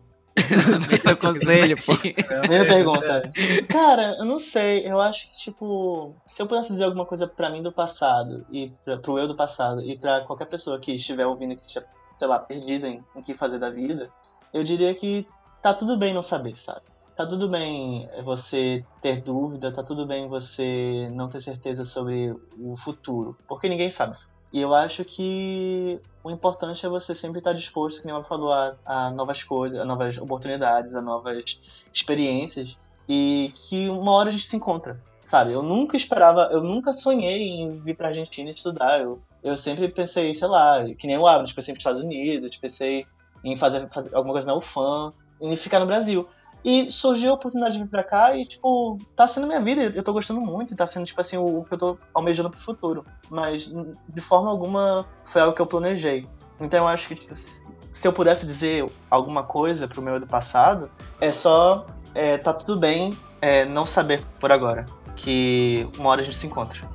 Meu conselho, pô. Primeira pergunta. Cara, eu não sei. Eu acho que, tipo, se eu pudesse dizer alguma coisa pra mim do passado e pra, pro eu do passado e pra qualquer pessoa que estiver ouvindo que estiver, sei lá, perdida em o que fazer da vida, eu diria que tá tudo bem não saber, sabe? Tá tudo bem você ter dúvida, tá tudo bem você não ter certeza sobre o futuro, porque ninguém sabe. E eu acho que o importante é você sempre estar disposto, como ela falou, a, a novas coisas, a novas oportunidades, a novas experiências e que uma hora a gente se encontra, sabe? Eu nunca esperava, eu nunca sonhei em vir pra Argentina estudar. Eu, eu sempre pensei, sei lá, que nem o Abner, pensei nos Estados Unidos, pensei em fazer, fazer alguma coisa na UFAM, em ficar no Brasil. E surgiu a oportunidade de vir pra cá e, tipo, tá sendo minha vida. Eu tô gostando muito, tá sendo, tipo assim, o que eu tô almejando pro futuro. Mas, de forma alguma, foi algo que eu planejei. Então eu acho que, tipo, se se eu pudesse dizer alguma coisa pro meu do passado, é só é, tá tudo bem é, não saber por agora. Que uma hora a gente se encontra.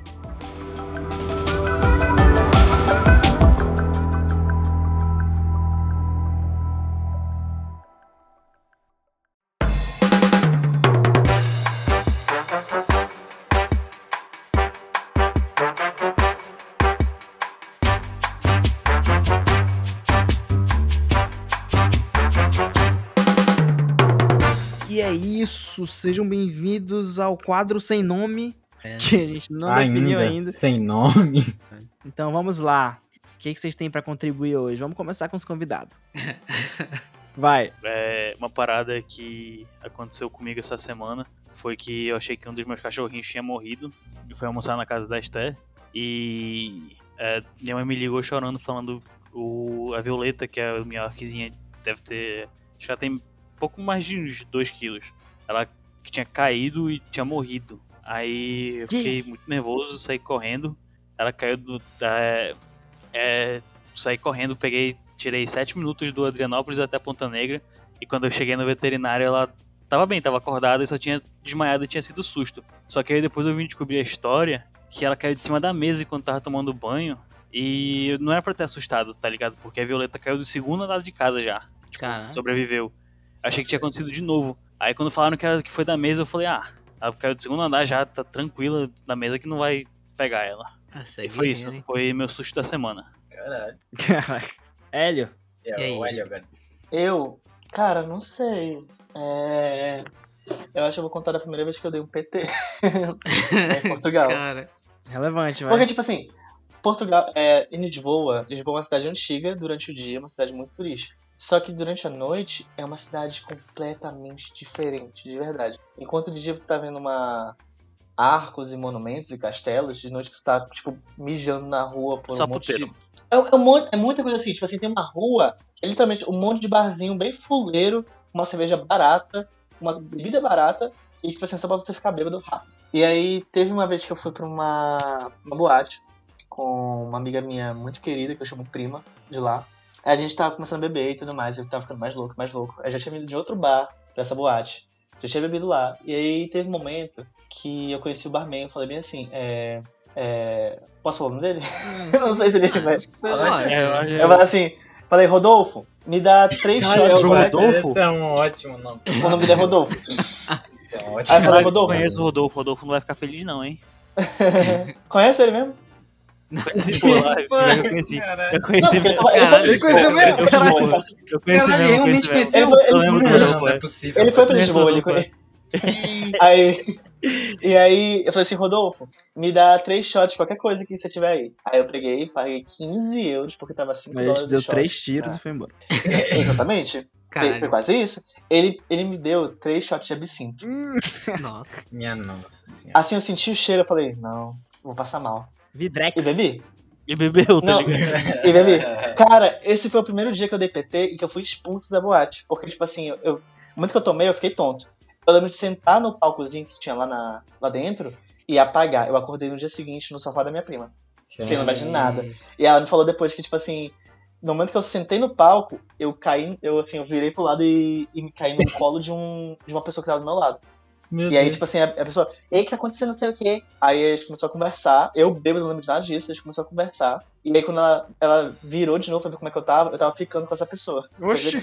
Sejam bem-vindos ao quadro sem nome, É. que a gente não definiu ainda, ainda. sem nome. (laughs) Então vamos lá. O que, que vocês têm pra contribuir hoje? Vamos começar com os convidados. (laughs) Vai. É, uma parada que aconteceu comigo essa semana foi que eu achei que um dos meus cachorrinhos tinha morrido. Eu fui almoçar na casa da Esther e é, minha mãe me ligou chorando, falando o, a Violeta, que é a minha arquezinha, deve ter. Acho que ela tem pouco mais de uns 2 quilos. Ela que tinha caído e tinha morrido. Aí eu Que? fiquei muito nervoso, saí correndo. Ela caiu do. É, é, saí correndo, peguei, tirei 7 minutos do Adrianópolis até Ponta Negra. E quando eu cheguei no veterinário, ela tava bem, tava acordada e só tinha desmaiado e tinha sido susto. Só que aí depois eu vim descobrir a história que ela caiu de cima da mesa enquanto tava tomando banho. E não era pra ter assustado, tá ligado? Porque a Violeta caiu do segundo andar de casa já. Tipo, sobreviveu. Achei que tinha acontecido de novo. Aí quando falaram que, era, que foi da mesa, eu falei, ah, ela caiu do segundo andar já, tá tranquila na mesa que não vai pegar ela. Ah, E foi isso, hein? foi meu susto da semana. Caralho. Caraca. (laughs) Hélio. É, E o Hélio agora. Eu, cara, não sei. É... Eu acho que eu vou contar da primeira vez que eu dei um PT (laughs) em Portugal. Cara, Relevante, vai. Porque, tipo assim, Portugal, é, em Lisboa, Lisboa é uma cidade antiga, durante o dia uma cidade muito turística. Só que durante a noite é uma cidade completamente diferente, de verdade. Enquanto de dia você tá vendo uma arcos e monumentos e castelos, de noite você tá, tipo, mijando na rua por Só um monte puteiro. de... É, é, um monte- é muita coisa assim, tipo assim, tem uma rua, é literalmente um monte de barzinho bem fuleiro, uma cerveja barata, uma bebida barata, e tipo assim, só pra você ficar bêbado rápido. E aí teve uma vez que eu fui pra uma, uma boate com uma amiga minha muito querida, que eu chamo prima, de lá. Aí a gente tava começando a beber e tudo mais, eu tava ficando mais louco, mais louco. Eu já tinha vindo de outro bar pra essa boate. Já tinha bebido lá. E aí teve um momento que eu conheci o barman, eu falei bem assim, é. é posso falar o nome dele? (laughs) eu não sei se ele vai. É, eu Eu falei assim, falei, Rodolfo, me dá três Cara, shots. Rodolfo? Esse é um ótimo nome. O nome dele é Rodolfo. Esse é um Aí eu ótimo falei, Eu Rodolfo, conheço o Rodolfo, o Rodolfo não vai ficar feliz não, hein? (laughs) conhece ele mesmo? (laughs) Conheci eu conheci. Eu conheci porque ele mesmo. ele conheceu? Eu conheci mesmo, eu conheci Caralho, mesmo, realmente conheci mesmo. conheceu? Ele foi- Eu ele lembro do é é. possível. ele foi pra Lisboa, o ele (laughs) Aí, e aí eu falei assim, Rodolfo, me dá três shots, qualquer coisa que você tiver aí. Aí eu peguei, paguei 15 euros, porque tava 5 Mas dólares ele o deu shot. três tiros Ah, e foi embora. Exatamente. (laughs) Foi, foi quase isso. Ele, ele me deu três shots de absinto. Nossa. Minha nossa senhora. Assim eu senti o cheiro, eu falei, não, vou passar mal. Vidrex. E bebi? E bebeu, tá Não. ligado? E bebi? (laughs) Cara, esse foi o primeiro dia que eu dei PT e que eu fui expulso da boate. Porque, tipo assim, eu, momento que eu tomei, eu fiquei tonto. Eu lembro de sentar no palcozinho que tinha lá, na, lá dentro e apagar. Eu acordei no dia seguinte no sofá da minha prima. Sem lembrar de nada. E ela me falou depois que, tipo assim, no momento que eu sentei no palco, eu caí, eu assim, eu virei pro lado e, e me caí no colo de, um, de uma pessoa que tava do meu lado. Meu E aí, Deus. tipo assim, a, a pessoa, ei, o que tá acontecendo, não sei o quê. Aí a gente começou a conversar, eu bebo, não lembro de nada disso, a gente começou a conversar. E aí quando ela, ela virou de novo pra ver como é que eu tava, eu tava ficando com essa pessoa. Oxi.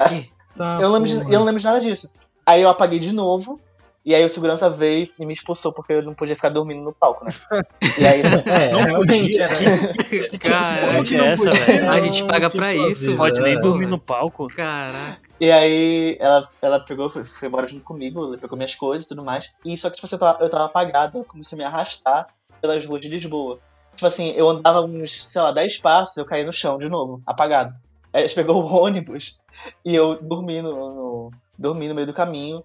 Tá, Eu, lembro de- eu não lembro de nada disso. Aí eu apaguei de novo, e aí o segurança veio e me expulsou, porque eu não podia ficar dormindo no palco, né? (laughs) E aí, (laughs) isso- É, Não realmente podia. era. Caralho. Onde é essa, velho? A gente paga pra isso, Pode nem mano. dormir no palco. Caraca. E aí ela, ela pegou, foi, foi embora junto comigo, ela pegou minhas coisas e tudo mais. E só que, tipo assim, eu tava, eu tava apagado, ela começou a me arrastar pelas ruas de Lisboa. Tipo assim, eu andava uns, sei lá, 10 passos, eu caí no chão de novo, apagado. Aí a gente pegou o (laughs) ônibus e eu dormi no, no- dormi no meio do caminho.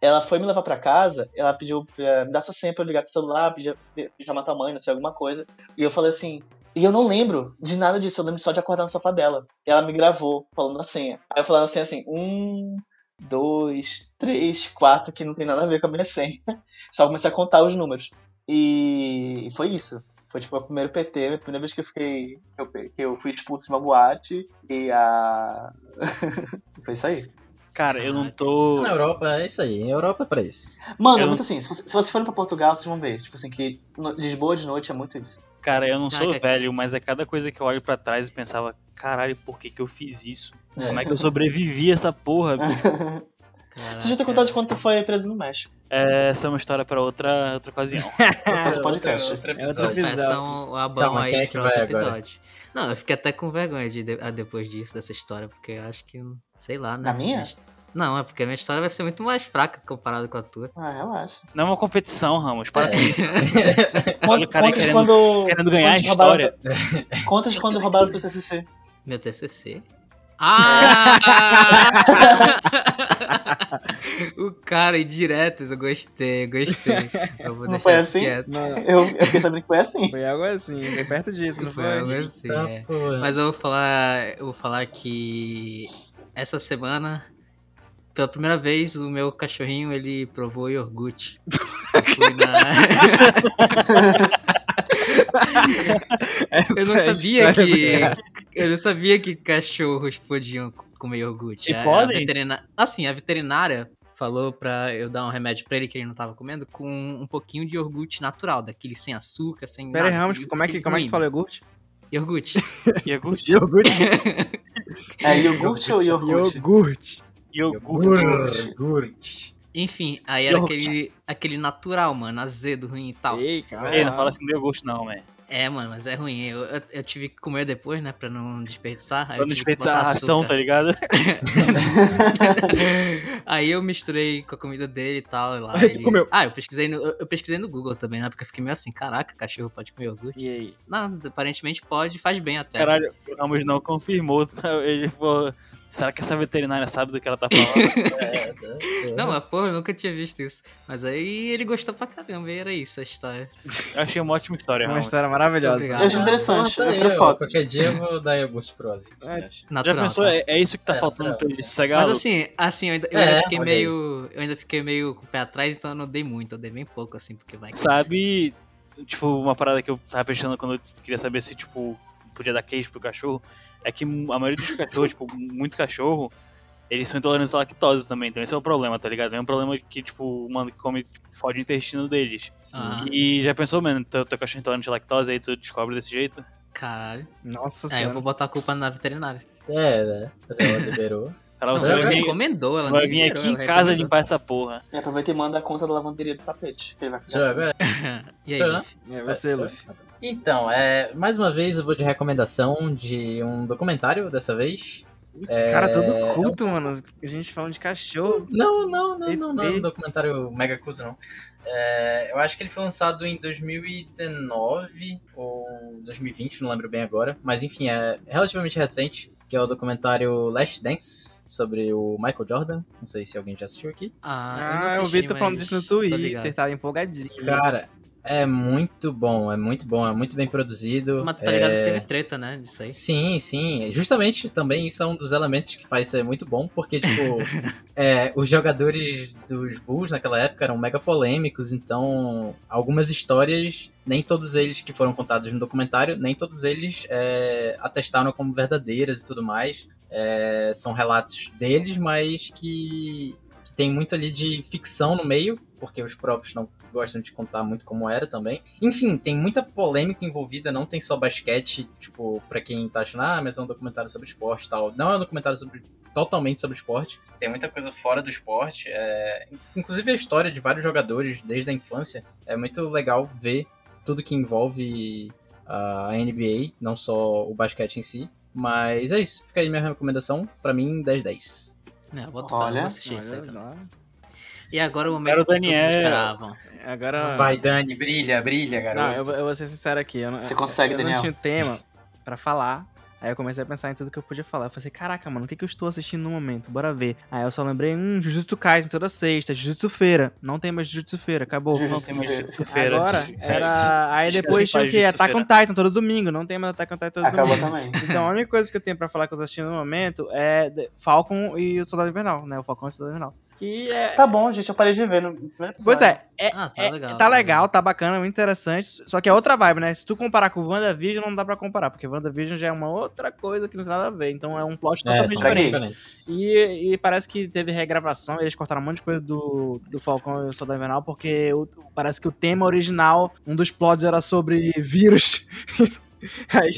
Ela foi me levar pra casa, ela pediu pra me dar sua senha pra eu ligar do celular, pedir pedir chamar tua mãe, não sei, alguma coisa. E eu falei assim, e eu não lembro de nada disso, eu lembro só de acordar no sofá dela. E ela me gravou falando a senha. Aí eu falando assim, assim, hum, dois, três, quatro, que não tem nada a ver com a minha senha. (laughs) Só comecei a contar os números. E foi isso. Foi tipo o primeiro PT, a primeira vez que eu fiquei. que eu, que eu fui expulso de uma boate. E a. (laughs) foi isso aí. Cara, eu não tô. Na Europa é isso aí. A Europa é pra isso. Mano, é Eu muito assim. Se, você- vocês forem pra Portugal, vocês vão ver. Tipo assim, que no- Lisboa de noite é muito isso. Cara, eu não sou Caraca. velho, mas é cada coisa que eu olho pra trás e pensava, caralho, por que que eu fiz isso? É. Como é que eu sobrevivi a essa porra? (laughs) Você já tem contado de quando tu foi preso no México. É, essa é uma história pra outra, outra ocasião. Outro (laughs) podcast. Outro É outro episódio. episódio. Peçam o abão Calma, aí é que pra vai outro agora? episódio. Não, eu fiquei até com vergonha de, de- ah, depois disso, dessa história, porque eu acho que, sei lá, né? Na minha? Não, é porque a minha história vai ser muito mais fraca comparada com a tua. Ah, relaxa. Não é uma competição, Ramos. Para É. com isso. (laughs) Conta, o cara conta de querendo- quando. Querendo ganhar a roubaram história. teu- Conta de quando roubaram teu CCC. Meu TCC. Ah! (laughs) o cara, indiretos, eu gostei, gostei. Eu vou Não deixar foi assim? quieto. Não, Eu, eu fiquei sabendo que foi assim. foi algo assim, foi perto disso, não Foi foi? algo assim, Tá, é. Mas eu vou falar, eu vou falar que essa semana, pela primeira vez, o meu cachorrinho ele provou iogurte. Eu fui na- eu não (laughs) é a sabia que eu não sabia que cachorros podiam comer iogurte. E A- a podem? veterina- Assim, a veterinária falou pra eu dar um remédio pra ele que ele não tava comendo com um pouquinho de iogurte natural, daquele sem açúcar, sem Pera aí, Ramos, como é que, como é que tu fala iogurte? Iogurte. Iogurte. (laughs) Iogurte. (laughs) É iogurte ou iogurte? Iogurte. Iogurte. Iogurte. Enfim, aí era Iogurte. aquele, aquele natural, mano, azedo, ruim e tal. Ei, calma. Ei, não fala assim do iogurte, não, man. É, mano, mas é ruim. Eu, eu, eu tive que comer depois, né, pra não desperdiçar. Pra eu não desperdiçar a ração, tá ligado? (laughs) Aí eu misturei com a comida dele e tal. E lá Aí (laughs) tu ele- comeu. Ah, eu pesquisei, no, eu eu pesquisei no Google também, né? Porque eu fiquei meio assim, caraca, cachorro pode comer iogurte? E aí? Não, aparentemente pode, faz bem até. Caralho, o Ramos não confirmou. tá? Ele falou, será que essa veterinária sabe do que ela tá falando? (laughs) Não, mas porra, eu nunca tinha visto isso. Mas aí ele gostou pra caramba, e era isso a história. Eu achei uma ótima história, Uma Ramos. história maravilhosa. Obrigado. Eu achei interessante. Tá Eu ó, fotos. Qualquer dia eu vou dar iogurte pro Ozzy. É. Já pensou? tá? É, é isso que tá É, faltando natural. pra ele sossegar? Mas assim, assim, eu ainda, eu É, ainda fiquei meio. Eu ainda fiquei meio com o pé atrás, então eu não dei muito, eu dei bem pouco, assim, porque vai que. Sabe, tipo, uma parada que eu tava pensando quando eu queria saber se, tipo, podia dar queijo pro cachorro, é que a maioria dos cachorros, tipo, muito cachorro, eles são intolerantes à lactose também, então esse é o problema, tá ligado? É um problema que, tipo, o mano que come tipo, fode o intestino deles. Ah, E já pensou, mano, teu, teu cachorro intolerante à lactose, aí tu descobre desse jeito? caralho. Nossa É, eu senhora. vou botar a culpa na veterinária. É, né? Mas ela liberou. Ela Não, você vai vir, recomendou, ela vai vir liberou, aqui em casa limpar essa porra. E aproveita e manda a conta da lavanderia do tapete. Que ele vai Sou eu agora? (laughs) e aí, eu, Biff? É você? Luffy. Então, é, mais uma vez eu vou de recomendação de um documentário dessa vez. É, Cara, todo culto, mano. A gente falando de cachorro. Não, não, não, não, não, é um documentário mega curto, não. É, eu acho que ele foi lançado em 2019 ou 2020, não lembro bem agora. Mas enfim, é relativamente recente, que é o documentário Last Dance, sobre o Michael Jordan. Não sei se alguém já assistiu aqui. Ah, Ah, não eu vi assisti, tu falando disso no Twitter, ligado. tava empolgadinho. Cara, é muito bom, é muito bom, é muito bem produzido. Mas tu tá ligado é... que teve treta, né, disso aí. Sim, sim. Justamente também isso é um dos elementos que faz ser muito bom, porque, tipo, (laughs) é, os jogadores dos Bulls naquela época eram mega polêmicos, então algumas histórias, nem todos eles que foram contados no documentário, nem todos eles é, atestaram como verdadeiras e tudo mais. É, são relatos deles, mas que, que tem muito ali de ficção no meio, porque os próprios não gostam de contar muito como era também. Enfim, tem muita polêmica envolvida, não tem só basquete, tipo, pra quem tá achando, ah, mas é um documentário sobre esporte e tal. Não é um documentário sobre totalmente sobre esporte. Tem muita coisa fora do esporte. é, Inclusive a história de vários jogadores desde a infância. É muito legal ver tudo que envolve a NBA, não só o basquete em si. Mas é isso, fica aí minha recomendação. Pra mim, 10-10. É, eu boto Olha, assistir isso aí também. E agora o Era momento o que todos Daniel. esperavam. Agora. Vai, Dani, brilha, brilha, Não, garoto. eu, vou- eu vou ser sincero aqui. Eu não, Você consegue, eu Daniel? não tinha tema pra falar, Aí eu comecei a pensar em tudo que eu podia falar. Eu falei, caraca, mano, o que, que eu estou assistindo no momento? Bora ver. Aí eu só lembrei, hum, Jujutsu Kaisen toda sexta, Jujutsu Feira. Não tem mais Jujutsu Feira, acabou. Jujutsu Não tem Feira. muito feira. Agora, era... Aí depois tinha o quê? Attack on Titan, todo domingo. Não tem mais Attack on Titan todo Acabou domingo. também. Então a única coisa que eu tenho pra falar que eu tô assistindo no momento é Falcon e o Soldado Invernal, né? O Falcon e o Soldado Invernal. Que é... Tá bom, gente, eu parei de ver no primeiro episódio. Pois é, é, Ah, tá é- legal. tá legal, tá bacana, muito interessante. Só que é outra vibe, né? Se tu comparar com o WandaVision, não dá pra comparar, porque WandaVision já é uma outra coisa que não tem nada a ver. Então é um plot É, totalmente diferente. diferentes. E, e parece que teve regravação, eles cortaram um monte de coisa do, do Falcão e o Soldado Invernal, porque o- parece que o tema original, um dos plots era sobre vírus. (laughs) Aí,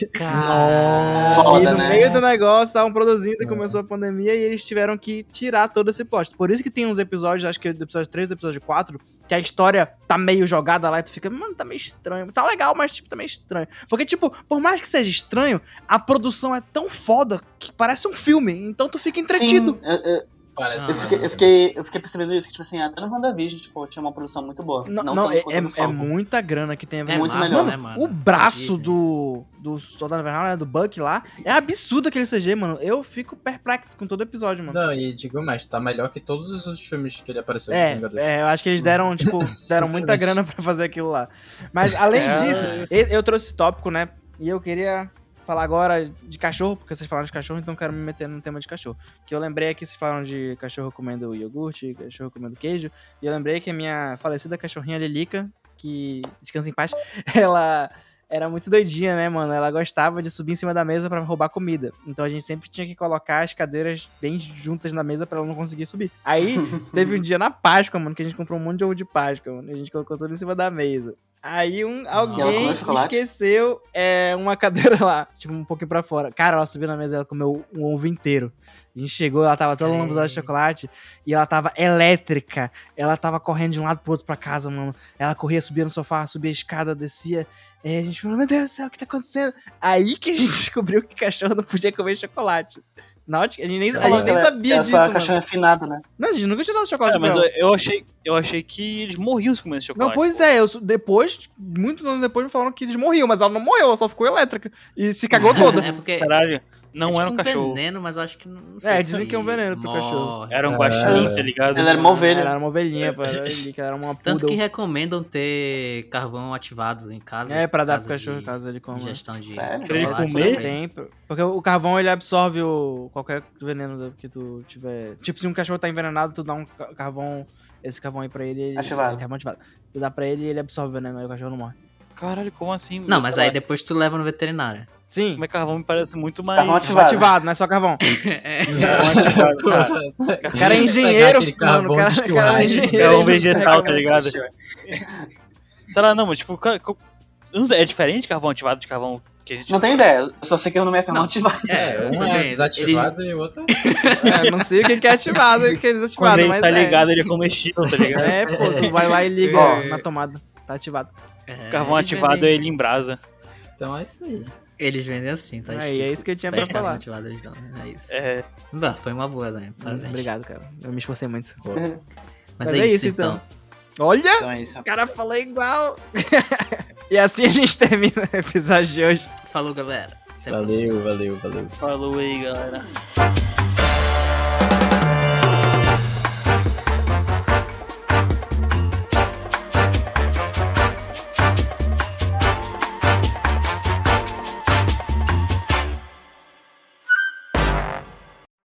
Foda, e no né? meio do negócio, estavam produzindo e começou a pandemia e eles tiveram que tirar todo esse plot. Por isso que tem uns episódios, acho que do episódio 3 do episódio 4, que a história tá meio jogada lá e tu fica, mano, tá meio estranho. Tá legal, mas tipo, tá meio estranho. Porque, tipo, por mais que seja estranho, a produção é tão foda que parece um filme. Então tu fica entretido. Sim, eu, eu- Parece Ah, eu que fiquei, eu, fiquei, eu fiquei percebendo isso, que, tipo assim, até no WandaVision, tipo, tinha uma produção muito boa. Não, Não, não, é, é, é muita grana que tem a ver. É muito Marvel, melhor. né, mano? O braço do, do Soldado Invernal, né, do Buck lá, é absurdo aquele CG, mano. Eu fico perplexo com todo episódio, mano. Não, e digo mais, tá melhor que todos os outros filmes que ele apareceu É, é, eu acho que eles deram, tipo, (laughs) deram muita grana pra fazer aquilo lá. Mas além É. disso, eu trouxe esse tópico, né? E eu queria falar agora de cachorro, porque vocês falaram de cachorro, então eu quero me meter no tema de cachorro. Que eu lembrei que vocês falaram de cachorro comendo iogurte, cachorro comendo queijo, e eu lembrei que a minha falecida cachorrinha Lilica, que descansa em paz, (laughs) ela era muito doidinha, né, mano? Ela gostava de subir em cima da mesa pra roubar comida. Então a gente sempre tinha que colocar as cadeiras bem juntas na mesa pra ela não conseguir subir. Aí (laughs) teve um dia na Páscoa, mano, que a gente comprou um monte de ovo de Páscoa, mano. E a gente colocou tudo em cima da mesa. Aí um, alguém esqueceu é, uma (laughs) cadeira lá, tipo, um pouquinho pra fora. Cara, ela subiu na mesa e ela comeu um ovo inteiro. A gente chegou, ela tava toda lambuzada de chocolate e ela tava elétrica. Ela tava correndo de um lado pro outro pra casa, mano. Ela corria, subia no sofá, subia a escada, descia. E a gente falou, meu Deus do céu, o que tá acontecendo? Aí que a gente (laughs) descobriu que cachorro não podia comer chocolate. Na ótica, a gente nem, a Falou gente nem ela- sabia disso, é mano. cachorro afinado, né? Não, a gente nunca tinha dado chocolate É, mas eu, eu achei, eu achei que eles morriam se comessem chocolate. Não, pois é, eu, depois, muitos anos depois, me falaram que eles morriam, mas ela não morreu, ela só ficou elétrica. E se cagou (laughs) toda. É porque. Caralho, não é tipo era um cachorro. veneno, mas eu acho que não não sei É, se dizem que é um veneno pro cachorro. morre. Era um É. guaxinim, tá ligado? Ela era uma ovelha. Ela era uma ovelhinha, pô, ela era que ela era uma Tanto que recomendam ter carvão ativado em casa. É, pra dar pro cachorro de caso ele coma. Ingestão de Sério? Pra ele comer? Tem, porque o carvão ele absorve o, qualquer veneno que tu tiver. Tipo, se um cachorro tá envenenado, tu dá um ca- carvão, esse carvão aí pra ele. ele Ativado. Carvão ativado. Tu dá pra ele e ele absorve o veneno, aí o cachorro não morre. Caralho, como assim? Não, mas aí depois tu leva no veterinário. Sim, Comer carvão me parece muito mais. Carvão ativado. ativado, não é só carvão. (laughs) É. Carvão ativado, cara. O cara é engenheiro, mano. O carvão cara, cara é engenheiro. Carvão ele vegetal, tá ligado? Sei lá, não, mas tipo, é diferente carvão ativado de carvão que a gente. Não tenho ideia, eu só sei que o nome é carvão Não. ativado. É, um é desativado e o outro É, não sei o que é ativado, o que é desativado, Quando ele mas tá é. ligado, ele é comestível, tá ligado? É, pô, tu vai lá e liga Ó. na tomada. Tá ativado. É, Carvão ativado vendem- ele em brasa. Então é isso aí. Eles vendem assim, tá? Aí, é isso que eu tinha pra Pede carvão falar. ativado, eles dão. É isso. É, Bah, foi uma boa, né? Parabéns. Obrigado, cara. Eu me esforcei muito. Mas, Mas é, é isso, então. então. Olha! Então é isso, O cara falou igual. (laughs) e assim a gente termina o episódio de hoje. Falou, galera. Até. Valeu, valeu, valeu. falou aí, galera.